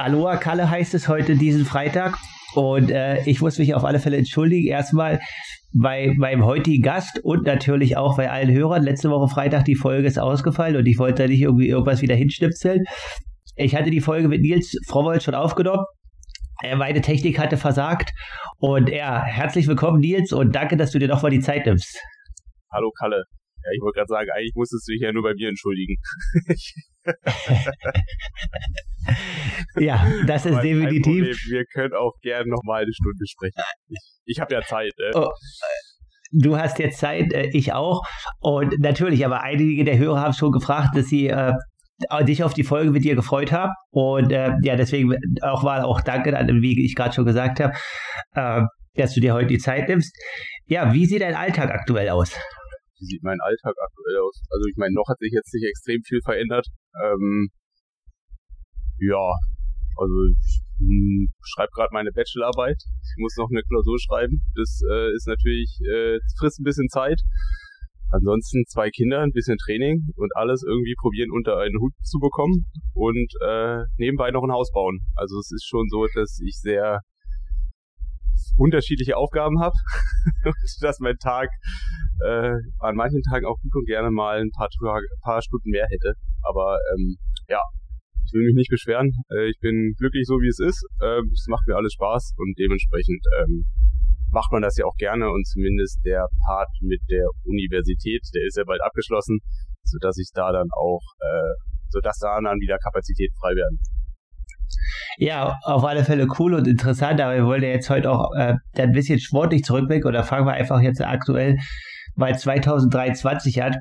Aloha Kalle heißt es heute diesen Freitag. Und äh, ich muss mich auf alle Fälle entschuldigen. Erstmal bei meinem heutigen Gast und natürlich auch bei allen Hörern. Letzte Woche Freitag die Folge ist ausgefallen und ich wollte da nicht irgendwie irgendwas wieder hinschnipseln. Ich hatte die Folge mit Nils Frowold schon aufgenommen. Meine Technik hatte versagt. Und ja, herzlich willkommen, Nils, und danke, dass du dir nochmal die Zeit nimmst. Hallo, Kalle. Ja, ich wollte gerade sagen, eigentlich musstest du dich ja nur bei mir entschuldigen. ja, das ist definitiv. Wir können auch gerne nochmal eine Stunde sprechen. Ich, ich habe ja Zeit. Äh. Oh, du hast jetzt Zeit, äh, ich auch. Und natürlich, aber einige der Hörer haben schon gefragt, dass sie äh, dich auf die Folge mit dir gefreut haben. Und äh, ja, deswegen auch war auch danke, wie ich gerade schon gesagt habe, äh, dass du dir heute die Zeit nimmst. Ja, wie sieht dein Alltag aktuell aus? Wie sieht mein Alltag aktuell aus? Also ich meine, noch hat sich jetzt nicht extrem viel verändert. Ähm, ja, also ich hm, schreibe gerade meine Bachelorarbeit. Ich muss noch eine Klausur schreiben. Das äh, ist natürlich, äh, frisst ein bisschen Zeit. Ansonsten zwei Kinder, ein bisschen Training und alles irgendwie probieren unter einen Hut zu bekommen und äh, nebenbei noch ein Haus bauen. Also es ist schon so, dass ich sehr unterschiedliche Aufgaben habe und dass mein Tag äh, an manchen Tagen auch gut und gerne mal ein paar, paar Stunden mehr hätte. Aber ähm, ja, ich will mich nicht beschweren. Äh, ich bin glücklich so, wie es ist. Äh, es macht mir alles Spaß und dementsprechend ähm, macht man das ja auch gerne und zumindest der Part mit der Universität, der ist ja bald abgeschlossen, sodass ich da dann auch, äh, sodass da dann wieder Kapazität frei werden. Ja, auf alle Fälle cool und interessant, aber wir wollen ja jetzt heute auch äh, ein bisschen sportlich zurückblicken oder fangen wir einfach jetzt aktuell bei 2023 an.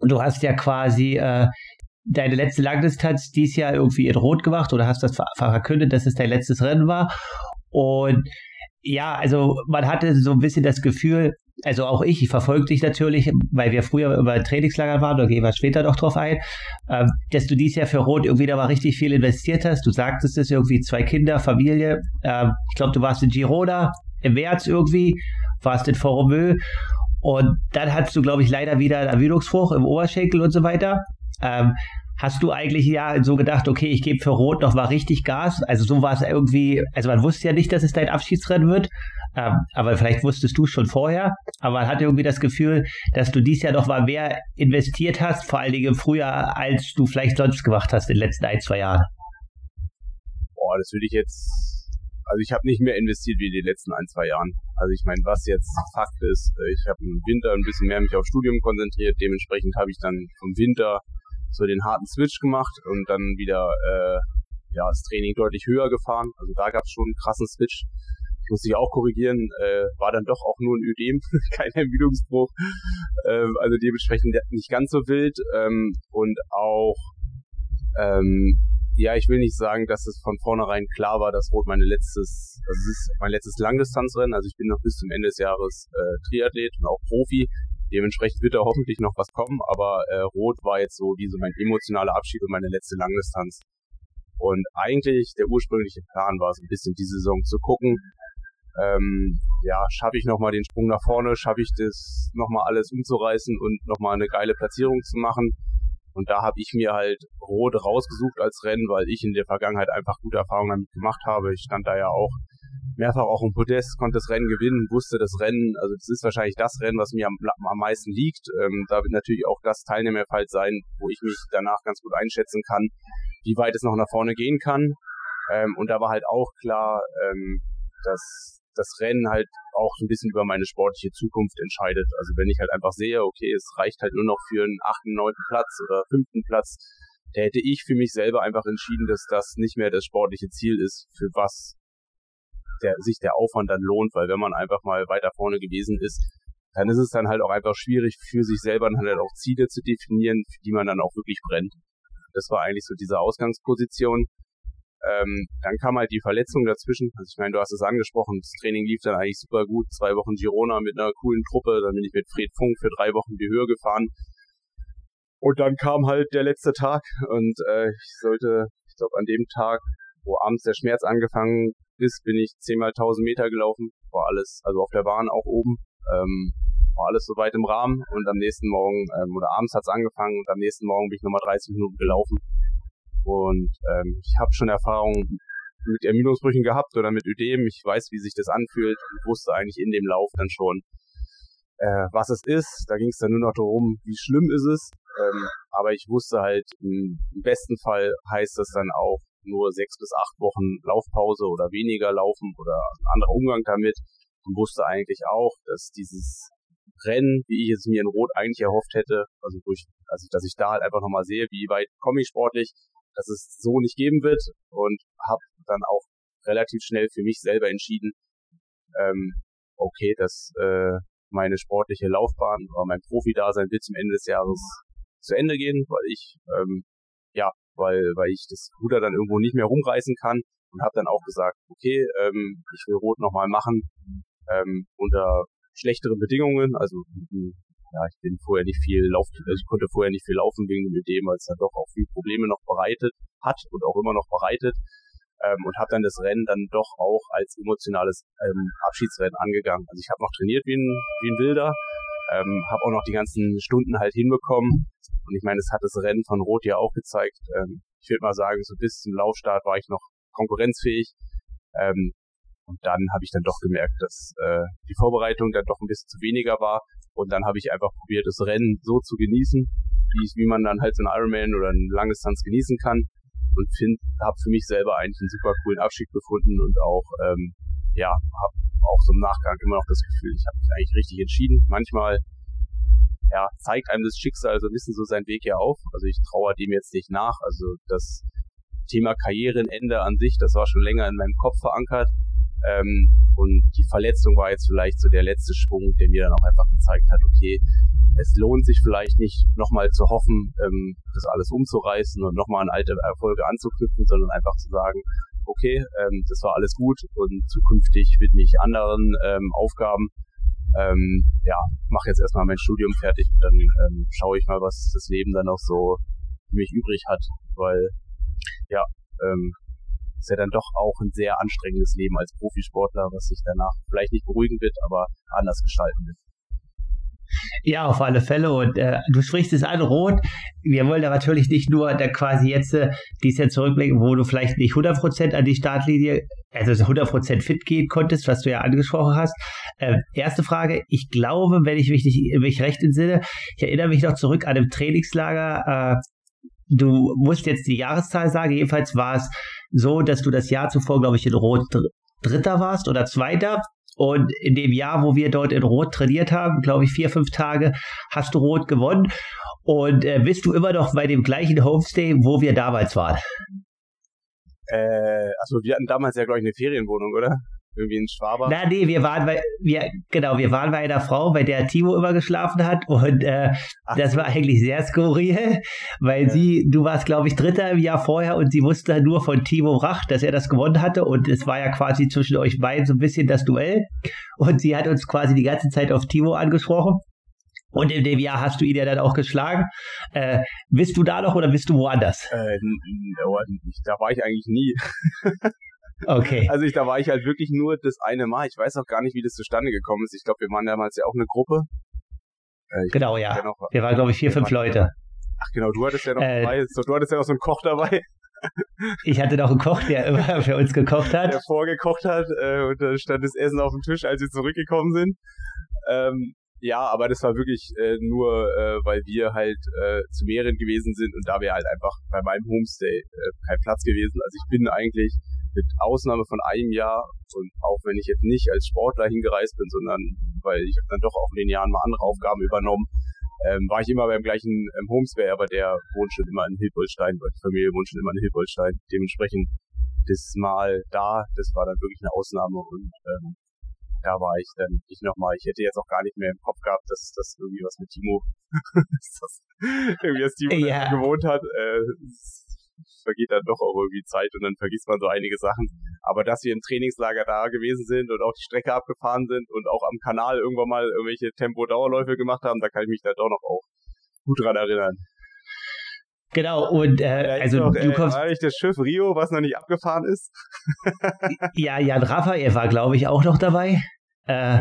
Du hast ja quasi äh, deine letzte Langdistanz dieses Jahr irgendwie in Rot gemacht oder hast das verkündet, dass es dein letztes Rennen war. Und ja, also man hatte so ein bisschen das Gefühl, also auch ich, ich verfolge dich natürlich, weil wir früher über Trainingslager waren, da gehen wir später noch drauf ein, äh, dass du dieses Jahr für Rot irgendwie da mal richtig viel investiert hast. Du sagtest es irgendwie, zwei Kinder, Familie. Äh, ich glaube, du warst in Girona im März irgendwie, warst in Foromö und dann hattest du, glaube ich, leider wieder einen Ermüdungsbruch im Oberschenkel und so weiter. Ähm, hast du eigentlich ja so gedacht, okay, ich gebe für Rot noch mal richtig Gas? Also so war es irgendwie, also man wusste ja nicht, dass es dein Abschiedsrennen wird, ähm, aber vielleicht wusstest du es schon vorher. Aber man hatte irgendwie das Gefühl, dass du dies Jahr noch mal mehr investiert hast, vor allen Dingen im als du vielleicht sonst gemacht hast in den letzten ein, zwei Jahren. Boah, das würde ich jetzt also ich habe nicht mehr investiert wie in den letzten ein, zwei Jahren. Also ich meine, was jetzt Fakt ist, ich habe im Winter ein bisschen mehr mich auf Studium konzentriert, dementsprechend habe ich dann vom Winter so den harten Switch gemacht und dann wieder äh, ja, das Training deutlich höher gefahren. Also da gab es schon einen krassen Switch. Ich muss ich auch korrigieren, äh, war dann doch auch nur ein Ödem, kein Ermüdungsbruch. Ähm, also dementsprechend nicht ganz so wild. Ähm, und auch ähm, ja, ich will nicht sagen, dass es von vornherein klar war, dass Rot meine letztes, also es ist mein letztes Langdistanzrennen. Also ich bin noch bis zum Ende des Jahres äh, Triathlet und auch Profi. Dementsprechend wird da hoffentlich noch was kommen, aber äh, Rot war jetzt so wie so mein emotionaler Abschied und meine letzte Langdistanz. Und eigentlich der ursprüngliche Plan war es ein bisschen die Saison zu gucken. Ähm, ja, schaffe ich nochmal den Sprung nach vorne, schaffe ich das nochmal alles umzureißen und nochmal eine geile Platzierung zu machen und da habe ich mir halt Rot rausgesucht als Rennen, weil ich in der Vergangenheit einfach gute Erfahrungen damit gemacht habe. Ich stand da ja auch mehrfach auch im Podest, konnte das Rennen gewinnen, wusste das Rennen, also das ist wahrscheinlich das Rennen, was mir am, am meisten liegt. Ähm, da wird natürlich auch das Teilnehmerfeld sein, wo ich mich danach ganz gut einschätzen kann, wie weit es noch nach vorne gehen kann. Ähm, und da war halt auch klar, ähm, dass das Rennen halt auch so ein bisschen über meine sportliche Zukunft entscheidet. Also wenn ich halt einfach sehe, okay, es reicht halt nur noch für einen achten, neunten Platz oder fünften Platz, da hätte ich für mich selber einfach entschieden, dass das nicht mehr das sportliche Ziel ist, für was der, sich der Aufwand dann lohnt, weil wenn man einfach mal weiter vorne gewesen ist, dann ist es dann halt auch einfach schwierig für sich selber dann halt auch Ziele zu definieren, für die man dann auch wirklich brennt. Das war eigentlich so diese Ausgangsposition. Ähm, dann kam halt die Verletzung dazwischen. Also ich meine, du hast es angesprochen, das Training lief dann eigentlich super gut. Zwei Wochen Girona mit einer coolen Truppe. Dann bin ich mit Fred Funk für drei Wochen die Höhe gefahren. Und dann kam halt der letzte Tag und äh, ich sollte, ich glaube an dem Tag, wo abends der Schmerz angefangen ist, bin ich zehnmal tausend Meter gelaufen. War alles, also auf der Bahn auch oben. Ähm, war alles soweit im Rahmen und am nächsten Morgen, ähm, oder abends hat's angefangen und am nächsten Morgen bin ich nochmal 30 Minuten gelaufen Und ähm, ich habe schon Erfahrungen mit Ermüdungsbrüchen gehabt oder mit Ödem. Ich weiß, wie sich das anfühlt und wusste eigentlich in dem Lauf dann schon, äh, was es ist. Da ging es dann nur noch darum, wie schlimm ist es. Ähm, aber ich wusste halt, im, besten Fall heißt das dann auch nur sechs bis acht Wochen Laufpause oder weniger laufen oder ein anderer Umgang damit. Und wusste eigentlich auch, dass dieses Rennen, wie ich es mir in Rot eigentlich erhofft hätte, also durch, also dass ich da halt einfach nochmal sehe, wie weit komme ich sportlich, dass es so nicht geben wird und habe dann auch relativ schnell für mich selber entschieden, ähm, okay, dass äh, meine sportliche Laufbahn oder mein Profi-Dasein wird zum Ende des Jahres zu Ende gehen, weil ich ähm, ja, weil weil ich das Ruder dann irgendwo nicht mehr rumreißen kann und habe dann auch gesagt, okay, ähm, ich will Rot nochmal machen ähm, unter schlechteren Bedingungen, also ja, ich bin vorher nicht viel lauf, also ich konnte vorher nicht viel laufen wegen dem Ödem, weil es dann doch auch viel Probleme noch bereitet hat und auch immer noch bereitet. Ähm, und habe dann das Rennen dann doch auch als emotionales ähm, Abschiedsrennen angegangen. Also ich habe noch trainiert wie ein, wie ein Wilder, ähm, habe auch noch die ganzen Stunden halt hinbekommen. Und ich meine, das hat das Rennen von Rot ja auch gezeigt. Ähm, ich würde mal sagen, so bis zum Laufstart war ich noch konkurrenzfähig. Ähm, und dann habe ich dann doch gemerkt, dass äh, die Vorbereitung dann doch ein bisschen zu weniger war. Und dann habe ich einfach probiert, das Rennen so zu genießen, wie, wie man dann halt so einen Ironman oder eine Langdistanz genießen kann. Und habe für mich selber eigentlich einen super coolen Abschied gefunden und auch, ähm, ja, habe auch so im Nachgang immer noch das Gefühl, ich habe mich eigentlich richtig entschieden. Manchmal ja, zeigt einem das Schicksal so ein bisschen so seinen Weg ja auf. Also ich traue dem jetzt nicht nach. Also das Thema Karrierenende an sich, das war schon länger in meinem Kopf verankert. Ähm, und die Verletzung war jetzt vielleicht so der letzte Schwung, der mir dann auch einfach gezeigt hat, okay, es lohnt sich vielleicht nicht nochmal zu hoffen, ähm, das alles umzureißen und nochmal an alte Erfolge anzuknüpfen, sondern einfach zu sagen, okay, ähm, das war alles gut und zukünftig widme ich anderen ähm, Aufgaben. Ähm, ja, mache jetzt erstmal mein Studium fertig und dann ähm, schaue ich mal, was das Leben dann noch so für mich übrig hat, weil ja, ähm, ist ja dann doch auch ein sehr anstrengendes Leben als Profisportler, was sich danach vielleicht nicht beruhigen wird, aber anders gestalten wird. Ja, auf alle Fälle. Und äh, du sprichst es an, Rot. Wir wollen da natürlich nicht nur da quasi jetzt äh, dies Jahr zurückblicken, wo du vielleicht nicht 100% an die Startlinie, also 100% fit gehen konntest, was du ja angesprochen hast. Äh, erste Frage. Ich glaube, wenn ich mich, nicht, mich recht entsinne, ich erinnere mich noch zurück an dem Trainingslager. Äh, du musst jetzt die Jahreszahl sagen. Jedenfalls war es so, dass du das Jahr zuvor, glaube ich, in Rot Dritter warst oder Zweiter. Und in dem Jahr, wo wir dort in Rot trainiert haben, glaube ich, vier, fünf Tage, hast du Rot gewonnen. Und äh, bist du immer noch bei dem gleichen Homestay, wo wir damals waren? Äh, also wir hatten damals ja, glaube ich, eine Ferienwohnung, oder? Irgendwie in Schwaber. Na, nee, wir waren bei, wir, genau, wir waren bei einer Frau, bei der Timo immer geschlafen hat und äh, das war eigentlich sehr skurril, weil ja. sie, du warst, glaube ich, Dritter im Jahr vorher und sie wusste nur von Timo Rach, dass er das gewonnen hatte und es war ja quasi zwischen euch beiden so ein bisschen das Duell und sie hat uns quasi die ganze Zeit auf Timo angesprochen. Und in dem Jahr hast du ihn ja dann auch geschlagen. Äh, bist du da noch oder bist du woanders? Äh, da war ich eigentlich nie. Okay. Also ich, da war ich halt wirklich nur das eine Mal. Ich weiß auch gar nicht, wie das zustande gekommen ist. Ich glaube, wir waren damals ja auch eine Gruppe. Äh, genau, ja. noch, wir waren, glaube ich, vier, fünf Leute. Ach genau, du hattest ja noch äh, dabei. So, du hattest ja noch so einen Koch dabei. Ich hatte noch einen Koch, der immer für uns gekocht hat. Der vorgekocht hat äh, und da stand das Essen auf dem Tisch, als wir zurückgekommen sind. Ähm, ja, aber das war wirklich äh, nur, äh, weil wir halt äh, zu mehreren gewesen sind und da wäre halt einfach bei meinem Homestay äh, kein Platz gewesen. Also ich bin eigentlich mit Ausnahme von einem Jahr und auch wenn ich jetzt nicht als Sportler hingereist bin, sondern weil ich dann doch auch in den Jahren mal andere Aufgaben übernommen, ähm, war ich immer beim gleichen ähm, Homesway, aber der wohnt schon immer in Hilpolstein, weil die Familie wohnt schon immer in Hilpolstein. Dementsprechend das Mal da, das war dann wirklich eine Ausnahme und ähm, da war ich dann nicht nochmal. Ich hätte jetzt auch gar nicht mehr im Kopf gehabt, dass das irgendwie was mit Timo, dass das irgendwie das Timo ja. gewohnt hat. Äh, vergeht dann doch auch irgendwie Zeit und dann vergisst man so einige Sachen. Aber dass wir im Trainingslager da gewesen sind und auch die Strecke abgefahren sind und auch am Kanal irgendwann mal irgendwelche Tempo-Dauerläufe gemacht haben, da kann ich mich da doch noch auch gut dran erinnern. Genau, und äh, also noch, du kommst. War nicht das Schiff Rio, was noch nicht abgefahren ist? ja, Jan Raphael war, glaube ich, auch noch dabei. Äh,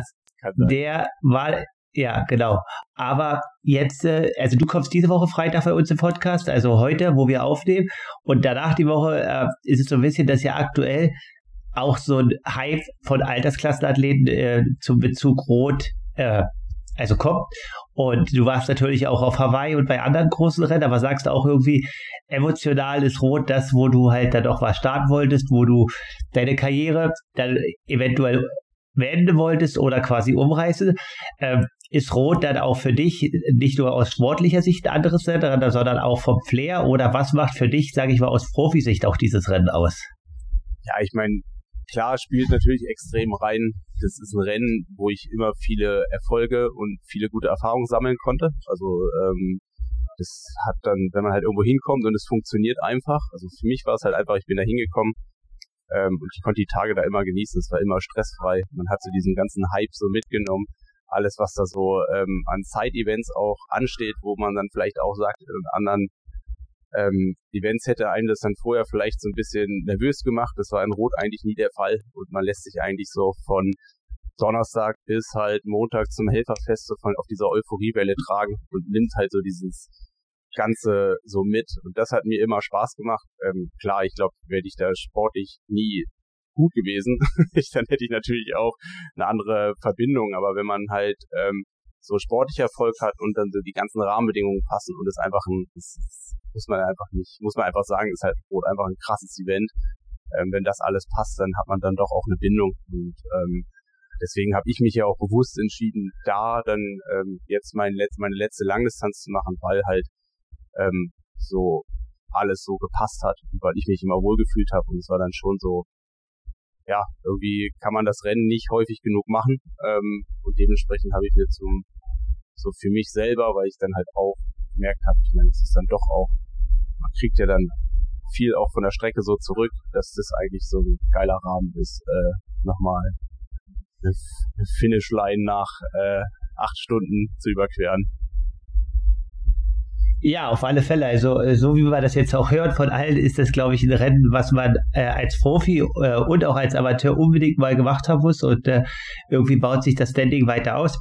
der war Ja, genau. Aber jetzt, äh, also du kommst diese Woche Freitag bei uns im Podcast, also heute, wo wir aufnehmen. Und danach die Woche äh, ist es so ein bisschen, dass ja aktuell auch so ein Hype von Altersklassenathleten äh, zum Bezug Rot äh, also kommt. Und du warst natürlich auch auf Hawaii und bei anderen großen Rennen, aber sagst auch irgendwie, emotional ist Rot das, wo du halt dann auch was starten wolltest, wo du deine Karriere dann eventuell beenden wolltest oder quasi umreißen. Ähm, ist Rot dann auch für dich nicht nur aus sportlicher Sicht ein anderes Rennen, sondern auch vom Flair? Oder was macht für dich, sage ich mal, aus Profisicht auch dieses Rennen aus? Ja, ich meine, klar spielt natürlich extrem rein. Das ist ein Rennen, wo ich immer viele Erfolge und viele gute Erfahrungen sammeln konnte. Also ähm, das hat dann, wenn man halt irgendwo hinkommt und es funktioniert einfach. Also für mich war es halt einfach, ich bin da hingekommen ähm, und ich konnte die Tage da immer genießen. Es war immer stressfrei. Man hat so diesen ganzen Hype so mitgenommen. Alles, was da so ähm, an Side-Events auch ansteht, wo man dann vielleicht auch sagt, in anderen ähm, Events hätte einen das dann vorher vielleicht so ein bisschen nervös gemacht. Das war in Rot eigentlich nie der Fall und man lässt sich eigentlich so von Donnerstag bis halt Montag zum Helferfest so von auf dieser Euphoriewelle tragen und nimmt halt so dieses Ganze so mit. Und das hat mir immer Spaß gemacht. Ähm, klar, ich glaube, wäre ich da sportlich nie gut gewesen, dann hätte ich natürlich auch eine andere Verbindung. Aber wenn man halt ähm, so sportlicher Erfolg hat und dann so die ganzen Rahmenbedingungen passen und es einfach ein, es, muss man einfach nicht, muss man einfach sagen, ist halt Rot einfach ein krasses Event. Ähm, wenn das alles passt, dann hat man dann doch auch eine Bindung und ähm, deswegen habe ich mich ja auch bewusst entschieden, da dann ähm, jetzt mein Letz-, meine letzte Langdistanz zu machen, weil halt ähm, so alles so gepasst hat weil ich mich immer wohlgefühlt habe und es war dann schon so, ja, irgendwie kann man das Rennen nicht häufig genug machen ähm, und dementsprechend habe ich mir zum so für mich selber, weil ich dann halt auch gemerkt habe, ich meine, es ist dann doch auch man kriegt ja dann viel auch von der Strecke so zurück, dass das eigentlich so ein geiler Rahmen ist, äh, nochmal eine, Finishline nach äh, acht Stunden zu überqueren. Ja, auf alle Fälle. Also äh, so wie man das jetzt auch hört von allen, ist das, glaube ich, ein Rennen, was man äh, als Profi äh, und auch als Amateur unbedingt mal gemacht haben muss. Und äh, irgendwie baut sich das Standing weiter aus.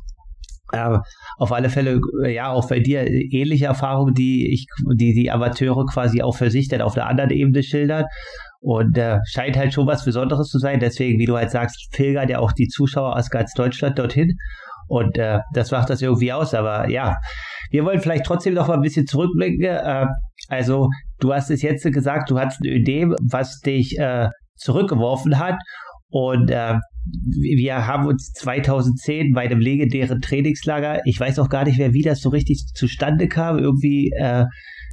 Aber auf alle Fälle, äh, ja, auch bei dir ähnliche Erfahrungen, die ich, die die Amateure quasi auch für sich dann auf der anderen Ebene schildern. Und äh, scheint halt schon was Besonderes zu sein. Deswegen, wie du halt sagst, pilgern ja auch die Zuschauer aus ganz Deutschland dorthin. Und äh, das macht das irgendwie aus. Aber ja, wir wollen vielleicht trotzdem noch mal ein bisschen zurückblicken. Äh, also, du hast es jetzt gesagt, du hattest eine Idee, was dich äh, zurückgeworfen hat. Und äh, wir haben uns 2010 bei einem legendären Trainingslager, ich weiß auch gar nicht mehr, wie das so richtig zustande kam, irgendwie äh,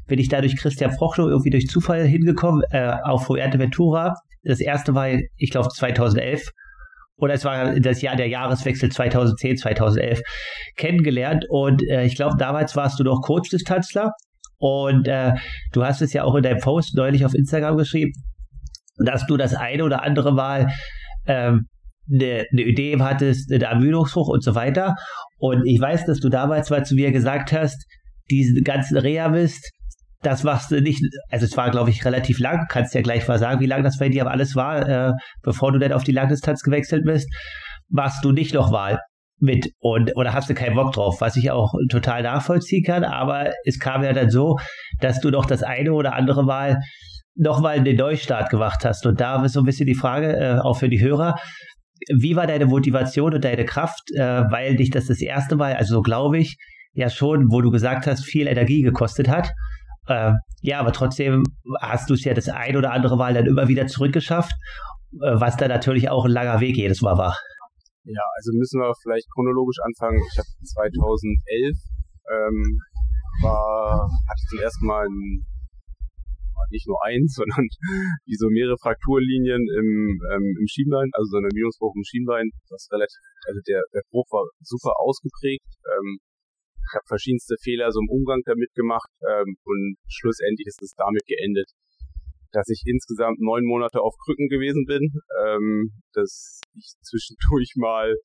bin ich da durch Christian Frochlo irgendwie durch Zufall hingekommen, äh, auf Fuerteventura. Das erste war, ich glaube, 2011 oder es war das Jahr der Jahreswechsel 2010, 2011 kennengelernt und äh, ich glaube, damals warst du noch Coach-Distanzler und äh, du hast es ja auch in deinem Post neulich auf Instagram geschrieben, dass du das eine oder andere Mal ähm, eine, eine Idee hattest, eine Ermüdungshoch und so weiter. Und ich weiß, dass du damals mal zu mir gesagt hast, diesen ganzen Reha-Mist, das machst du nicht, also es war, glaube ich, relativ lang, kannst ja gleich mal sagen, wie lang das bei dir aber alles war, äh, bevor du dann auf die Langdistanz gewechselt bist, machst du nicht noch Wahl mit und oder hast du keinen Bock drauf, was ich auch total nachvollziehen kann, aber es kam ja dann so, dass du doch das eine oder andere Mal nochmal den Neustart gemacht hast. Und da ist so ein bisschen die Frage, äh, auch für die Hörer, wie war deine Motivation und deine Kraft, äh, weil dich das das erste Mal, also so glaube ich, ja schon, wo du gesagt hast, viel Energie gekostet hat. Äh, ja, aber trotzdem hast du es ja das ein oder andere Mal dann immer wieder zurückgeschafft, äh, was dann natürlich auch ein langer Weg jedes Mal war. Ja, also müssen wir vielleicht chronologisch anfangen. Ich habe 2011 ähm, war, hatte ich zum ersten Mal ein nicht nur eins, sondern wie so mehrere Frakturlinien im, ähm, im Schienbein, also so ein Ermüdungsbruch im Schienbein, das relativ, also der, der Bruch war super ausgeprägt. Ähm, ich habe verschiedenste Fehler so im Umgang damit gemacht ähm, und schlussendlich ist es damit geendet, dass ich insgesamt neun Monate auf Krücken gewesen bin, ähm, dass ich zwischendurch mal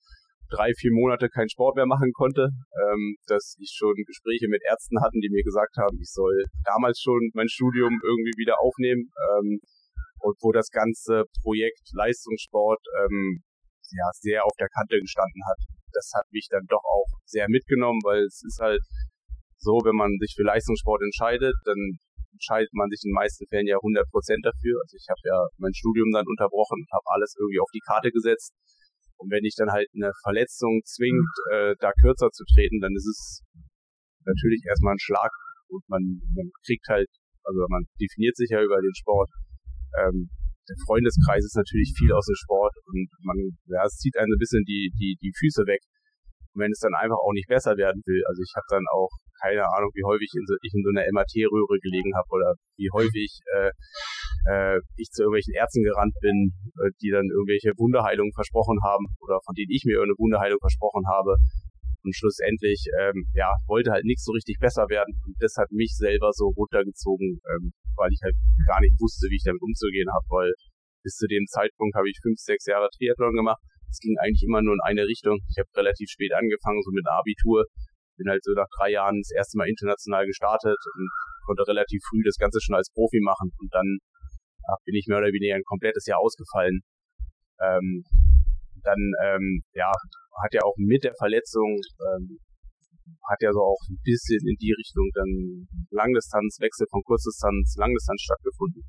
drei, vier Monate keinen Sport mehr machen konnte, ähm, dass ich schon Gespräche mit Ärzten hatten, die mir gesagt haben, ich soll damals schon mein Studium irgendwie wieder aufnehmen ähm, und wo das ganze Projekt Leistungssport ähm, ja sehr auf der Kante gestanden hat. Das hat mich dann doch auch sehr mitgenommen, weil es ist halt so, wenn man sich für Leistungssport entscheidet, dann entscheidet man sich in den meisten Fällen ja 100 Prozent dafür. Also ich habe ja mein Studium dann unterbrochen und habe alles irgendwie auf die Karte gesetzt. Und wenn ich dann halt eine Verletzung zwingt, äh, da kürzer zu treten, dann ist es natürlich erstmal ein Schlag und man, man kriegt halt, also man definiert sich ja über den Sport. Ähm, der Freundeskreis ist natürlich viel aus dem Sport und man, ja, es zieht einen ein bisschen die, die, die Füße weg. Und wenn es dann einfach auch nicht besser werden will, also ich habe dann auch keine Ahnung, wie häufig in so, ich in so einer MRT-Röhre gelegen habe oder wie häufig äh, äh, ich zu irgendwelchen Ärzten gerannt bin, äh, die dann irgendwelche Wunderheilungen versprochen haben oder von denen ich mir eine Wunderheilung versprochen habe. Und schlussendlich, ähm, ja, wollte halt nichts so richtig besser werden. Und das hat mich selber so runtergezogen, ähm, weil ich halt gar nicht wusste, wie ich damit umzugehen habe, weil bis zu dem Zeitpunkt habe ich fünf, sechs Jahre Triathlon gemacht. Es ging eigentlich immer nur in eine Richtung. Ich habe relativ spät angefangen, so mit Abitur. Bin halt so nach drei Jahren das erste Mal international gestartet und konnte relativ früh das Ganze schon als Profi machen. Und dann ach, bin ich mehr oder weniger ein komplettes Jahr ausgefallen. Ähm, dann, ähm, ja, hat ja auch mit der Verletzung, ähm, hat ja so auch ein bisschen in die Richtung dann Langdistanz, Wechsel von Kurzdistanz, Langdistanz stattgefunden.